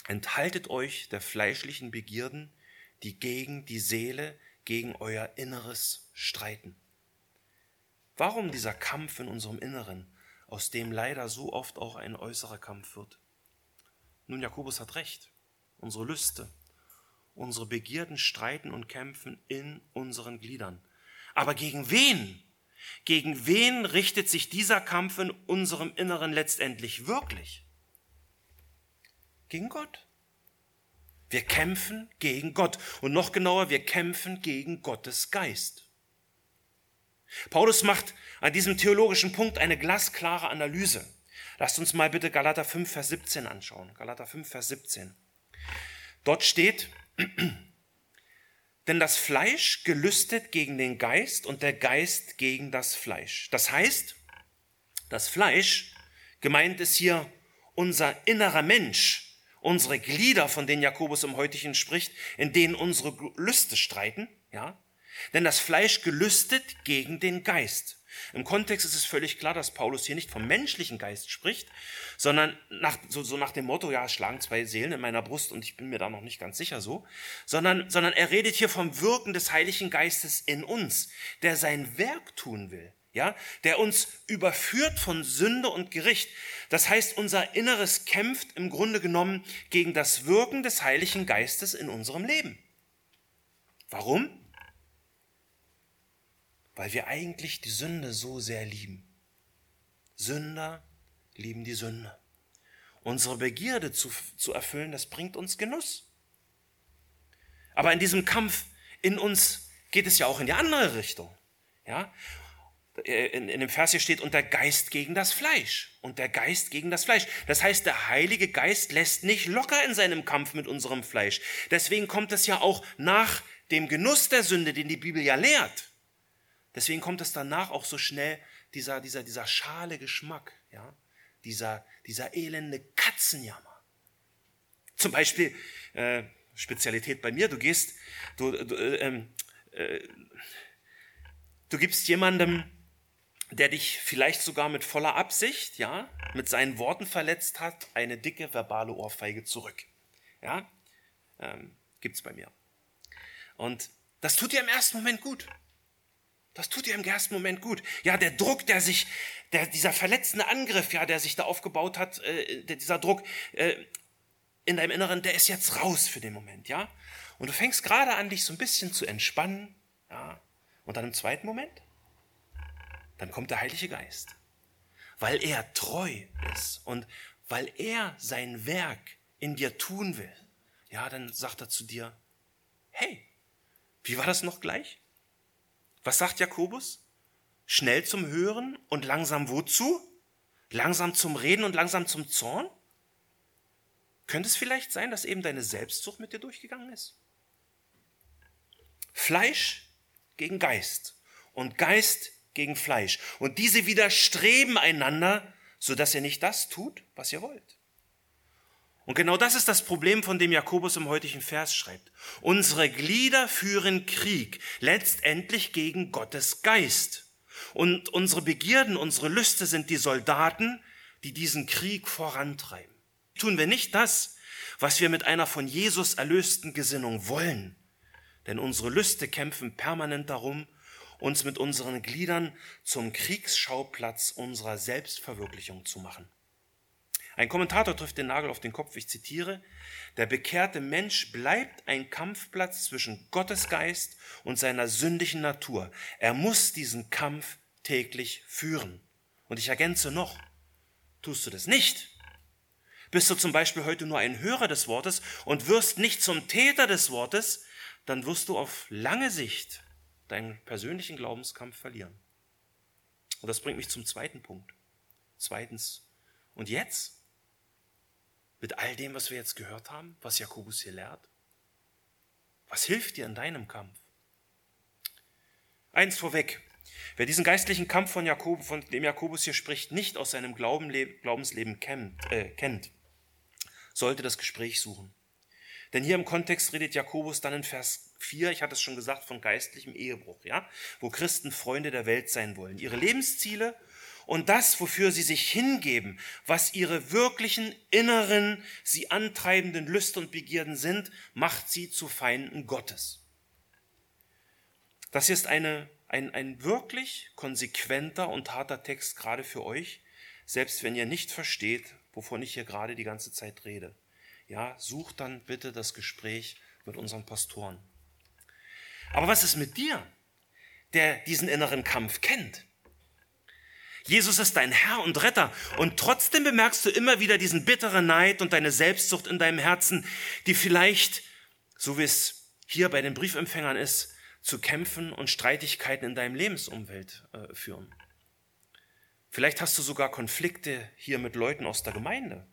enthaltet euch der fleischlichen Begierden, die gegen die Seele, gegen euer Inneres streiten. Warum dieser Kampf in unserem Inneren, aus dem leider so oft auch ein äußerer Kampf wird? Nun, Jakobus hat recht. Unsere Lüste, unsere Begierden streiten und kämpfen in unseren Gliedern. Aber gegen wen? Gegen wen richtet sich dieser Kampf in unserem Inneren letztendlich wirklich? Gegen Gott. Wir kämpfen gegen Gott. Und noch genauer, wir kämpfen gegen Gottes Geist. Paulus macht an diesem theologischen Punkt eine glasklare Analyse. Lasst uns mal bitte Galater 5, Vers 17 anschauen. Galater 5, Vers 17. Dort steht, denn das Fleisch gelüstet gegen den Geist und der Geist gegen das Fleisch. Das heißt, das Fleisch, gemeint ist hier unser innerer Mensch, unsere Glieder, von denen Jakobus im heutigen spricht, in denen unsere Lüste streiten, ja, denn das Fleisch gelüstet gegen den Geist. Im Kontext ist es völlig klar, dass Paulus hier nicht vom menschlichen Geist spricht, sondern nach, so, so nach dem Motto, ja, schlagen zwei Seelen in meiner Brust und ich bin mir da noch nicht ganz sicher so, sondern, sondern er redet hier vom Wirken des Heiligen Geistes in uns, der sein Werk tun will, ja, der uns überführt von Sünde und Gericht. Das heißt, unser Inneres kämpft im Grunde genommen gegen das Wirken des Heiligen Geistes in unserem Leben. Warum? Weil wir eigentlich die Sünde so sehr lieben. Sünder lieben die Sünde. Unsere Begierde zu, zu erfüllen, das bringt uns Genuss. Aber in diesem Kampf in uns geht es ja auch in die andere Richtung. Ja? In, in dem Vers hier steht, und der Geist gegen das Fleisch. Und der Geist gegen das Fleisch. Das heißt, der Heilige Geist lässt nicht locker in seinem Kampf mit unserem Fleisch. Deswegen kommt es ja auch nach dem Genuss der Sünde, den die Bibel ja lehrt. Deswegen kommt es danach auch so schnell dieser, dieser, dieser schale Geschmack, ja? dieser, dieser elende Katzenjammer. Zum Beispiel, äh, Spezialität bei mir, du gehst, du, du, äh, ähm, äh, du gibst jemandem, der dich vielleicht sogar mit voller Absicht, ja, mit seinen Worten verletzt hat, eine dicke verbale Ohrfeige zurück. Ja, ähm, gibt's bei mir. Und das tut dir im ersten Moment gut. Das tut dir im ersten Moment gut. Ja, der Druck, der sich, der, dieser verletzende Angriff, ja, der sich da aufgebaut hat, äh, dieser Druck äh, in deinem Inneren, der ist jetzt raus für den Moment, ja. Und du fängst gerade an, dich so ein bisschen zu entspannen, ja. Und dann im zweiten Moment, dann kommt der Heilige Geist, weil er treu ist und weil er sein Werk in dir tun will. Ja, dann sagt er zu dir, hey, wie war das noch gleich? Was sagt Jakobus? Schnell zum Hören und langsam wozu? Langsam zum Reden und langsam zum Zorn? Könnte es vielleicht sein, dass eben deine Selbstsucht mit dir durchgegangen ist? Fleisch gegen Geist und Geist gegen Fleisch. Und diese widerstreben einander, sodass ihr nicht das tut, was ihr wollt. Und genau das ist das Problem, von dem Jakobus im heutigen Vers schreibt. Unsere Glieder führen Krieg, letztendlich gegen Gottes Geist. Und unsere Begierden, unsere Lüste sind die Soldaten, die diesen Krieg vorantreiben. Tun wir nicht das, was wir mit einer von Jesus erlösten Gesinnung wollen. Denn unsere Lüste kämpfen permanent darum, uns mit unseren Gliedern zum Kriegsschauplatz unserer Selbstverwirklichung zu machen. Ein Kommentator trifft den Nagel auf den Kopf, ich zitiere, der bekehrte Mensch bleibt ein Kampfplatz zwischen Gottes Geist und seiner sündigen Natur. Er muss diesen Kampf täglich führen. Und ich ergänze noch, tust du das nicht, bist du zum Beispiel heute nur ein Hörer des Wortes und wirst nicht zum Täter des Wortes, dann wirst du auf lange Sicht deinen persönlichen Glaubenskampf verlieren. Und das bringt mich zum zweiten Punkt. Zweitens, und jetzt? Mit all dem, was wir jetzt gehört haben, was Jakobus hier lehrt? Was hilft dir in deinem Kampf? Eins vorweg. Wer diesen geistlichen Kampf von, Jakob, von dem Jakobus hier spricht, nicht aus seinem Glaubensleben kennt, äh, kennt, sollte das Gespräch suchen. Denn hier im Kontext redet Jakobus dann in Vers 4, ich hatte es schon gesagt, von geistlichem Ehebruch, ja, wo Christen Freunde der Welt sein wollen. Ihre Lebensziele und das, wofür sie sich hingeben, was ihre wirklichen inneren, sie antreibenden Lüste und Begierden sind, macht sie zu Feinden Gottes. Das hier ist eine, ein, ein wirklich konsequenter und harter Text gerade für euch, selbst wenn ihr nicht versteht, wovon ich hier gerade die ganze Zeit rede. Ja, sucht dann bitte das Gespräch mit unseren Pastoren. Aber was ist mit dir, der diesen inneren Kampf kennt? Jesus ist dein Herr und Retter. Und trotzdem bemerkst du immer wieder diesen bitteren Neid und deine Selbstsucht in deinem Herzen, die vielleicht, so wie es hier bei den Briefempfängern ist, zu Kämpfen und Streitigkeiten in deinem Lebensumfeld äh, führen. Vielleicht hast du sogar Konflikte hier mit Leuten aus der Gemeinde,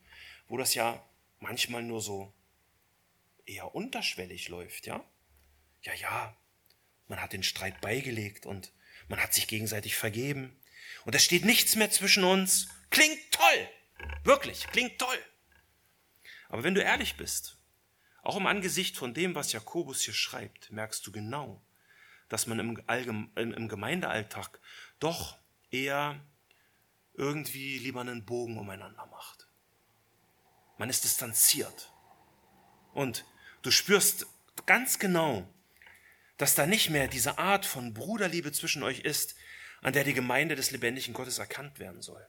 wo das ja manchmal nur so eher unterschwellig läuft, ja? Ja, ja, man hat den Streit beigelegt und man hat sich gegenseitig vergeben. Und es steht nichts mehr zwischen uns. Klingt toll. Wirklich, klingt toll. Aber wenn du ehrlich bist, auch im Angesicht von dem, was Jakobus hier schreibt, merkst du genau, dass man im, Allgeme im Gemeindealltag doch eher irgendwie lieber einen Bogen umeinander macht. Man ist distanziert. Und du spürst ganz genau, dass da nicht mehr diese Art von Bruderliebe zwischen euch ist, an der die Gemeinde des lebendigen Gottes erkannt werden soll.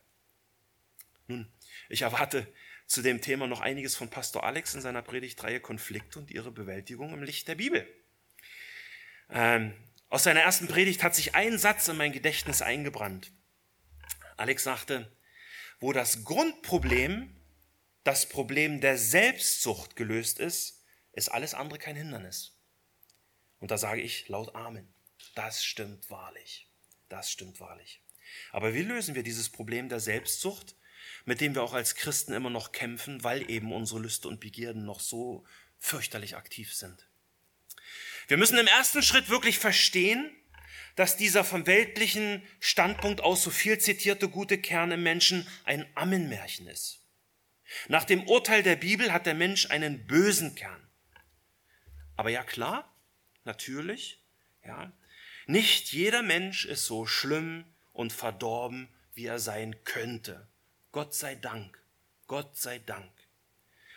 Nun, ich erwarte zu dem Thema noch einiges von Pastor Alex in seiner Predigtreihe Konflikte und ihre Bewältigung im Licht der Bibel. Ähm, aus seiner ersten Predigt hat sich ein Satz in mein Gedächtnis eingebrannt. Alex sagte, wo das Grundproblem, das Problem der Selbstsucht gelöst ist, ist alles andere kein Hindernis. Und da sage ich laut Amen. Das stimmt wahrlich. Das stimmt wahrlich. Aber wie lösen wir dieses Problem der Selbstsucht, mit dem wir auch als Christen immer noch kämpfen, weil eben unsere Lüste und Begierden noch so fürchterlich aktiv sind? Wir müssen im ersten Schritt wirklich verstehen, dass dieser vom weltlichen Standpunkt aus so viel zitierte gute Kern im Menschen ein Ammenmärchen ist. Nach dem Urteil der Bibel hat der Mensch einen bösen Kern. Aber ja klar, natürlich, ja, nicht jeder Mensch ist so schlimm und verdorben, wie er sein könnte. Gott sei Dank, Gott sei Dank.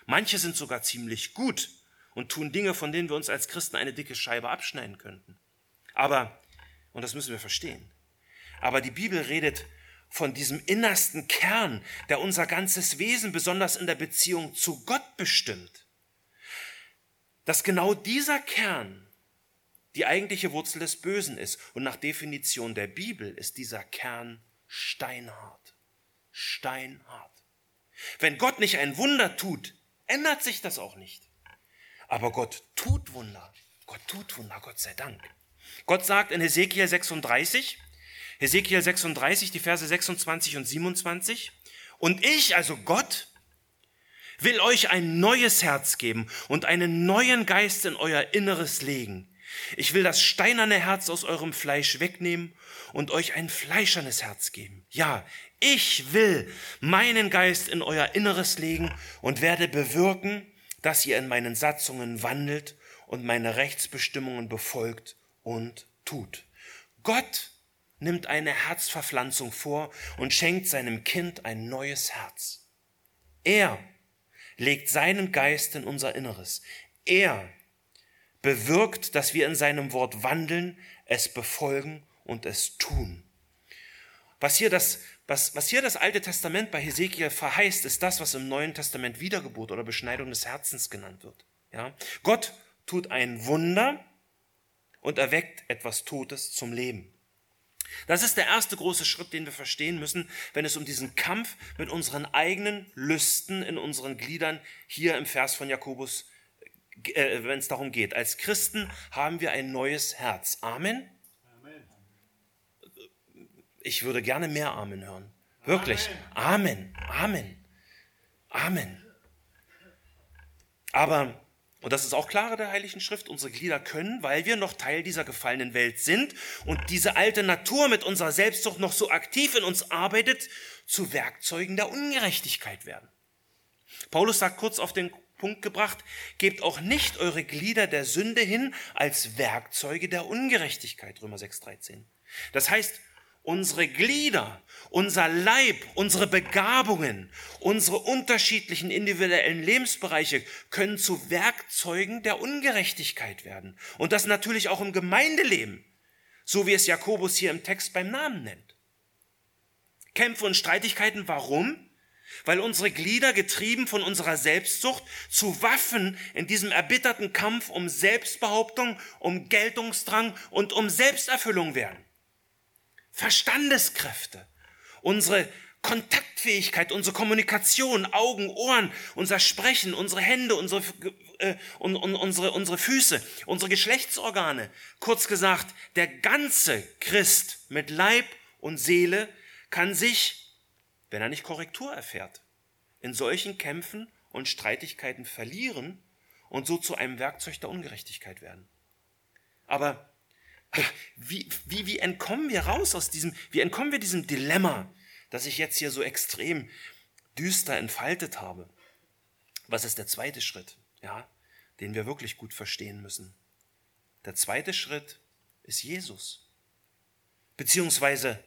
Manche sind sogar ziemlich gut und tun Dinge, von denen wir uns als Christen eine dicke Scheibe abschneiden könnten. Aber, und das müssen wir verstehen, aber die Bibel redet von diesem innersten Kern, der unser ganzes Wesen besonders in der Beziehung zu Gott bestimmt. Dass genau dieser Kern die eigentliche Wurzel des Bösen ist. Und nach Definition der Bibel ist dieser Kern steinhart. Steinhart. Wenn Gott nicht ein Wunder tut, ändert sich das auch nicht. Aber Gott tut Wunder. Gott tut Wunder, Gott sei Dank. Gott sagt in Hesekiel 36, Hesekiel 36, die Verse 26 und 27, und ich, also Gott, will euch ein neues Herz geben und einen neuen Geist in euer Inneres legen. Ich will das steinerne Herz aus eurem Fleisch wegnehmen und euch ein fleischernes Herz geben. Ja, ich will meinen Geist in euer Inneres legen und werde bewirken, dass ihr in meinen Satzungen wandelt und meine Rechtsbestimmungen befolgt und tut. Gott nimmt eine Herzverpflanzung vor und schenkt seinem Kind ein neues Herz. Er legt seinen Geist in unser Inneres. Er bewirkt, dass wir in seinem Wort wandeln, es befolgen und es tun. Was hier das, was, was hier das Alte Testament bei Hesekiel verheißt, ist das, was im Neuen Testament Wiedergeburt oder Beschneidung des Herzens genannt wird. Ja? Gott tut ein Wunder und erweckt etwas Totes zum Leben. Das ist der erste große Schritt, den wir verstehen müssen, wenn es um diesen Kampf mit unseren eigenen Lüsten in unseren Gliedern hier im Vers von Jakobus äh, wenn es darum geht. Als Christen haben wir ein neues Herz. Amen. Ich würde gerne mehr Amen hören. Wirklich. Amen. Amen. Amen. Aber, und das ist auch klar der Heiligen Schrift, unsere Glieder können, weil wir noch Teil dieser gefallenen Welt sind und diese alte Natur mit unserer Selbstsucht noch so aktiv in uns arbeitet, zu Werkzeugen der Ungerechtigkeit werden. Paulus sagt kurz auf den Punkt gebracht, gebt auch nicht eure Glieder der Sünde hin als Werkzeuge der Ungerechtigkeit, Römer 6,13. Das heißt, unsere Glieder, unser Leib, unsere Begabungen, unsere unterschiedlichen individuellen Lebensbereiche können zu Werkzeugen der Ungerechtigkeit werden. Und das natürlich auch im Gemeindeleben, so wie es Jakobus hier im Text beim Namen nennt. Kämpfe und Streitigkeiten, warum? Weil unsere Glieder, getrieben von unserer Selbstsucht, zu Waffen in diesem erbitterten Kampf um Selbstbehauptung, um Geltungsdrang und um Selbsterfüllung werden. Verstandeskräfte, unsere Kontaktfähigkeit, unsere Kommunikation, Augen, Ohren, unser Sprechen, unsere Hände, unsere, äh, und, und, unsere, unsere Füße, unsere Geschlechtsorgane. Kurz gesagt, der ganze Christ mit Leib und Seele kann sich wenn er nicht Korrektur erfährt, in solchen Kämpfen und Streitigkeiten verlieren und so zu einem Werkzeug der Ungerechtigkeit werden. Aber wie, wie, wie entkommen wir raus aus diesem, wie entkommen wir diesem Dilemma, das ich jetzt hier so extrem düster entfaltet habe? Was ist der zweite Schritt, ja, den wir wirklich gut verstehen müssen? Der zweite Schritt ist Jesus. Beziehungsweise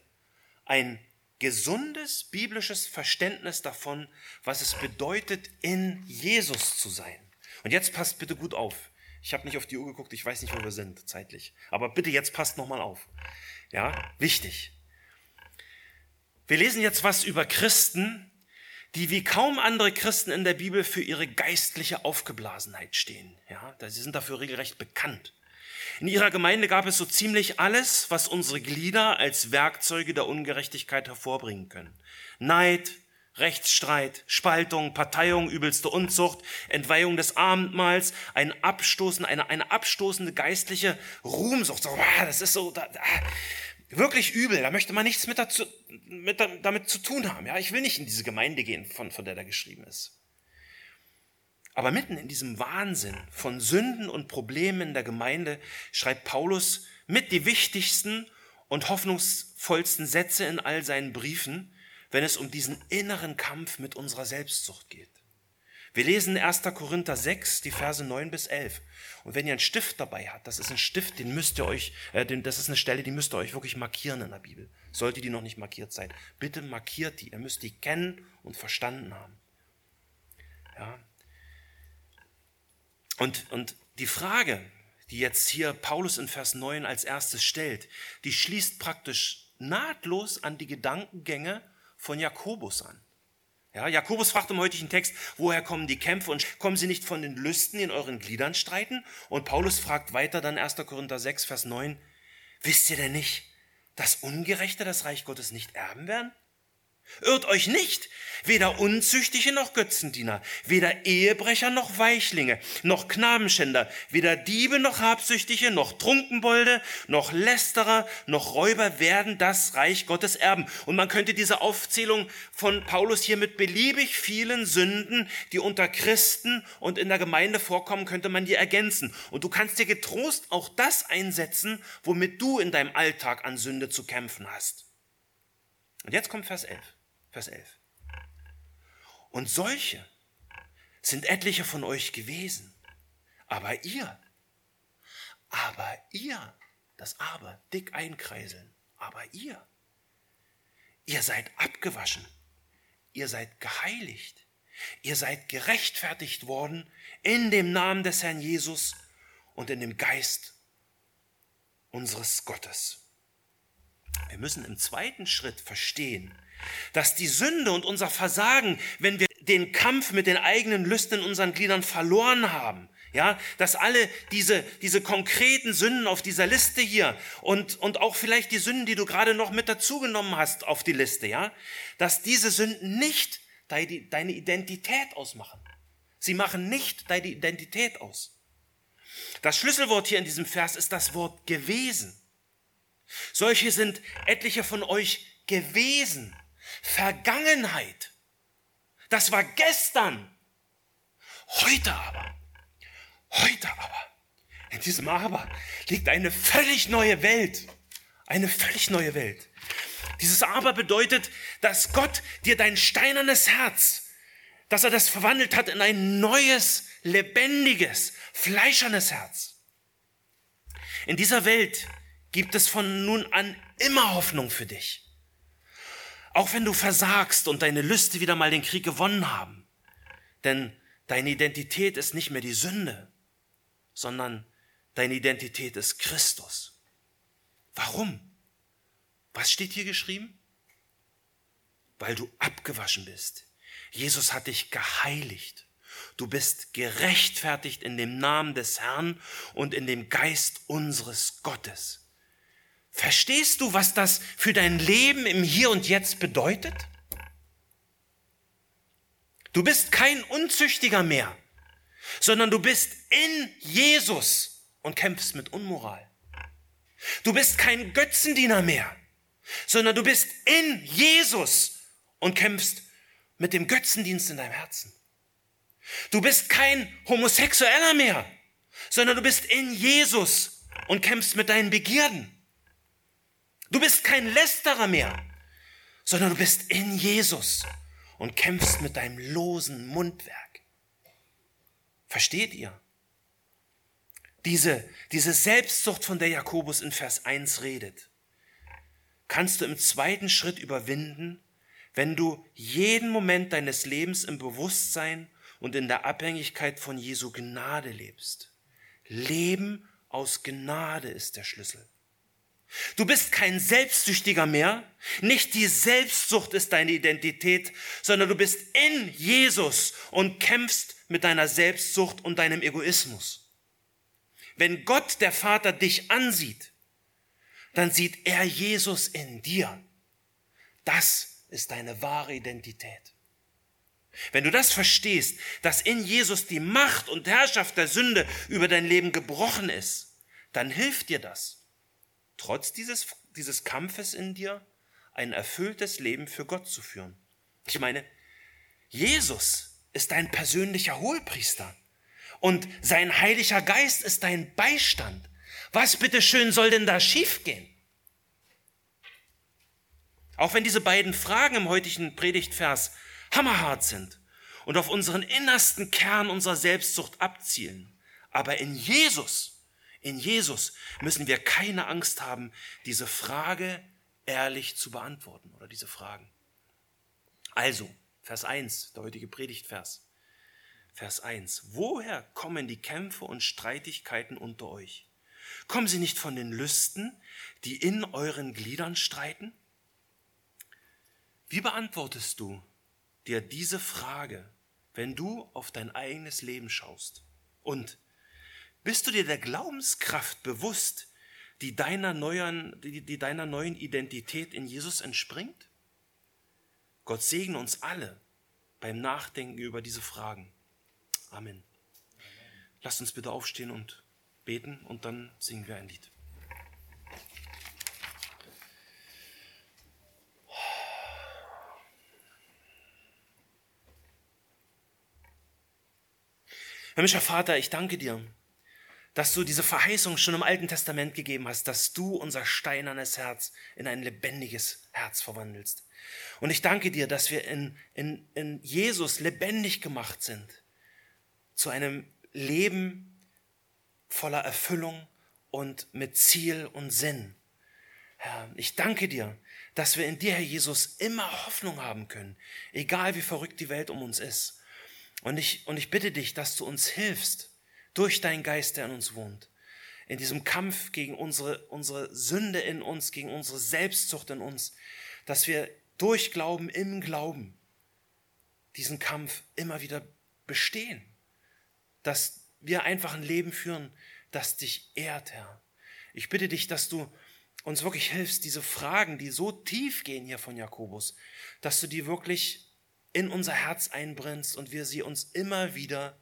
ein gesundes biblisches Verständnis davon, was es bedeutet, in Jesus zu sein. Und jetzt passt bitte gut auf. Ich habe nicht auf die Uhr geguckt, ich weiß nicht, wo wir sind zeitlich. Aber bitte jetzt passt nochmal auf. Ja, wichtig. Wir lesen jetzt was über Christen, die wie kaum andere Christen in der Bibel für ihre geistliche Aufgeblasenheit stehen. Ja, sie sind dafür regelrecht bekannt. In ihrer Gemeinde gab es so ziemlich alles, was unsere Glieder als Werkzeuge der Ungerechtigkeit hervorbringen können. Neid, Rechtsstreit, Spaltung, Parteiung, übelste Unzucht, Entweihung des Abendmahls, ein Abstoßen, eine, eine abstoßende geistliche Ruhmsucht. So, ah, das ist so da, ah, wirklich übel. Da möchte man nichts mit, dazu, mit damit zu tun haben. Ja, ich will nicht in diese Gemeinde gehen, von, von der da geschrieben ist. Aber mitten in diesem Wahnsinn von Sünden und Problemen in der Gemeinde schreibt Paulus mit die wichtigsten und hoffnungsvollsten Sätze in all seinen Briefen, wenn es um diesen inneren Kampf mit unserer Selbstsucht geht. Wir lesen 1. Korinther 6, die Verse 9 bis 11. Und wenn ihr einen Stift dabei habt, das ist ein Stift, den müsst ihr euch, äh, das ist eine Stelle, die müsst ihr euch wirklich markieren in der Bibel. Sollte die noch nicht markiert sein. Bitte markiert die. Ihr müsst die kennen und verstanden haben. Ja. Und, und die Frage, die jetzt hier Paulus in Vers 9 als erstes stellt, die schließt praktisch nahtlos an die Gedankengänge von Jakobus an. Ja, Jakobus fragt im heutigen Text, woher kommen die Kämpfe und kommen sie nicht von den Lüsten, die in euren Gliedern streiten? Und Paulus fragt weiter dann 1. Korinther 6, Vers 9, wisst ihr denn nicht, dass Ungerechte das Reich Gottes nicht erben werden? Irrt euch nicht, weder Unzüchtige noch Götzendiener, weder Ehebrecher noch Weichlinge, noch Knabenschänder, weder Diebe noch Habsüchtige, noch Trunkenbolde, noch Lästerer, noch Räuber werden das Reich Gottes erben. Und man könnte diese Aufzählung von Paulus hier mit beliebig vielen Sünden, die unter Christen und in der Gemeinde vorkommen, könnte man die ergänzen. Und du kannst dir getrost auch das einsetzen, womit du in deinem Alltag an Sünde zu kämpfen hast. Und jetzt kommt Vers 11. Vers 11. Und solche sind etliche von euch gewesen. Aber ihr, aber ihr, das Aber, dick einkreiseln, aber ihr, ihr seid abgewaschen, ihr seid geheiligt, ihr seid gerechtfertigt worden in dem Namen des Herrn Jesus und in dem Geist unseres Gottes. Wir müssen im zweiten Schritt verstehen, dass die Sünde und unser Versagen, wenn wir den Kampf mit den eigenen Lüsten in unseren Gliedern verloren haben, ja, dass alle diese, diese konkreten Sünden auf dieser Liste hier und, und auch vielleicht die Sünden, die du gerade noch mit dazugenommen hast auf die Liste, ja, dass diese Sünden nicht deine Identität ausmachen. Sie machen nicht deine Identität aus. Das Schlüsselwort hier in diesem Vers ist das Wort gewesen. Solche sind etliche von euch gewesen. Vergangenheit. Das war gestern. Heute aber, heute aber, in diesem Aber liegt eine völlig neue Welt. Eine völlig neue Welt. Dieses Aber bedeutet, dass Gott dir dein steinernes Herz, dass er das verwandelt hat in ein neues, lebendiges, fleischernes Herz. In dieser Welt gibt es von nun an immer Hoffnung für dich. Auch wenn du versagst und deine Lüste wieder mal den Krieg gewonnen haben. Denn deine Identität ist nicht mehr die Sünde, sondern deine Identität ist Christus. Warum? Was steht hier geschrieben? Weil du abgewaschen bist. Jesus hat dich geheiligt. Du bist gerechtfertigt in dem Namen des Herrn und in dem Geist unseres Gottes. Verstehst du, was das für dein Leben im Hier und Jetzt bedeutet? Du bist kein Unzüchtiger mehr, sondern du bist in Jesus und kämpfst mit Unmoral. Du bist kein Götzendiener mehr, sondern du bist in Jesus und kämpfst mit dem Götzendienst in deinem Herzen. Du bist kein Homosexueller mehr, sondern du bist in Jesus und kämpfst mit deinen Begierden. Du bist kein Lästerer mehr, sondern du bist in Jesus und kämpfst mit deinem losen Mundwerk. Versteht ihr? Diese, diese Selbstsucht, von der Jakobus in Vers 1 redet, kannst du im zweiten Schritt überwinden, wenn du jeden Moment deines Lebens im Bewusstsein und in der Abhängigkeit von Jesu Gnade lebst. Leben aus Gnade ist der Schlüssel. Du bist kein Selbstsüchtiger mehr. Nicht die Selbstsucht ist deine Identität, sondern du bist in Jesus und kämpfst mit deiner Selbstsucht und deinem Egoismus. Wenn Gott, der Vater, dich ansieht, dann sieht er Jesus in dir. Das ist deine wahre Identität. Wenn du das verstehst, dass in Jesus die Macht und Herrschaft der Sünde über dein Leben gebrochen ist, dann hilft dir das, trotz dieses, dieses Kampfes in dir, ein erfülltes Leben für Gott zu führen. Ich meine, Jesus ist dein persönlicher Hohepriester und sein Heiliger Geist ist dein Beistand. Was bitteschön soll denn da schiefgehen? Auch wenn diese beiden Fragen im heutigen Predigtvers hammerhart sind und auf unseren innersten Kern unserer Selbstsucht abzielen. Aber in Jesus, in Jesus müssen wir keine Angst haben, diese Frage ehrlich zu beantworten oder diese Fragen. Also, Vers 1, der heutige Predigtvers. Vers 1. Woher kommen die Kämpfe und Streitigkeiten unter euch? Kommen sie nicht von den Lüsten, die in euren Gliedern streiten? Wie beantwortest du dir diese Frage, wenn du auf dein eigenes Leben schaust? Und bist du dir der Glaubenskraft bewusst, die deiner neuen, die, die deiner neuen Identität in Jesus entspringt? Gott segne uns alle beim Nachdenken über diese Fragen. Amen. Lasst uns bitte aufstehen und beten und dann singen wir ein Lied. Himmlischer Vater, ich danke dir, dass du diese Verheißung schon im Alten Testament gegeben hast, dass du unser steinernes Herz in ein lebendiges Herz verwandelst. Und ich danke dir, dass wir in, in, in Jesus lebendig gemacht sind zu einem Leben voller Erfüllung und mit Ziel und Sinn. Herr, ich danke dir, dass wir in dir, Herr Jesus, immer Hoffnung haben können, egal wie verrückt die Welt um uns ist. Und ich, und ich bitte dich, dass du uns hilfst, durch deinen Geist, der in uns wohnt, in diesem Kampf gegen unsere, unsere Sünde in uns, gegen unsere Selbstzucht in uns, dass wir durch Glauben im Glauben diesen Kampf immer wieder bestehen. Dass wir einfach ein Leben führen, das dich ehrt, Herr. Ich bitte dich, dass du uns wirklich hilfst, diese Fragen, die so tief gehen hier von Jakobus, dass du die wirklich in unser Herz einbrennst und wir sie uns immer wieder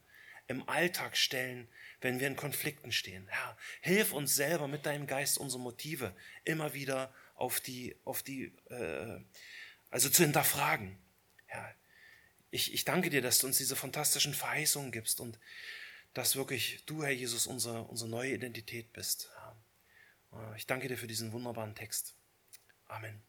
im Alltag stellen, wenn wir in Konflikten stehen. Herr, hilf uns selber mit deinem Geist unsere Motive immer wieder auf die, auf die, äh, also zu hinterfragen. Ja, ich, ich danke dir, dass du uns diese fantastischen Verheißungen gibst und dass wirklich du, Herr Jesus, unsere, unsere neue Identität bist. Ich danke dir für diesen wunderbaren Text. Amen.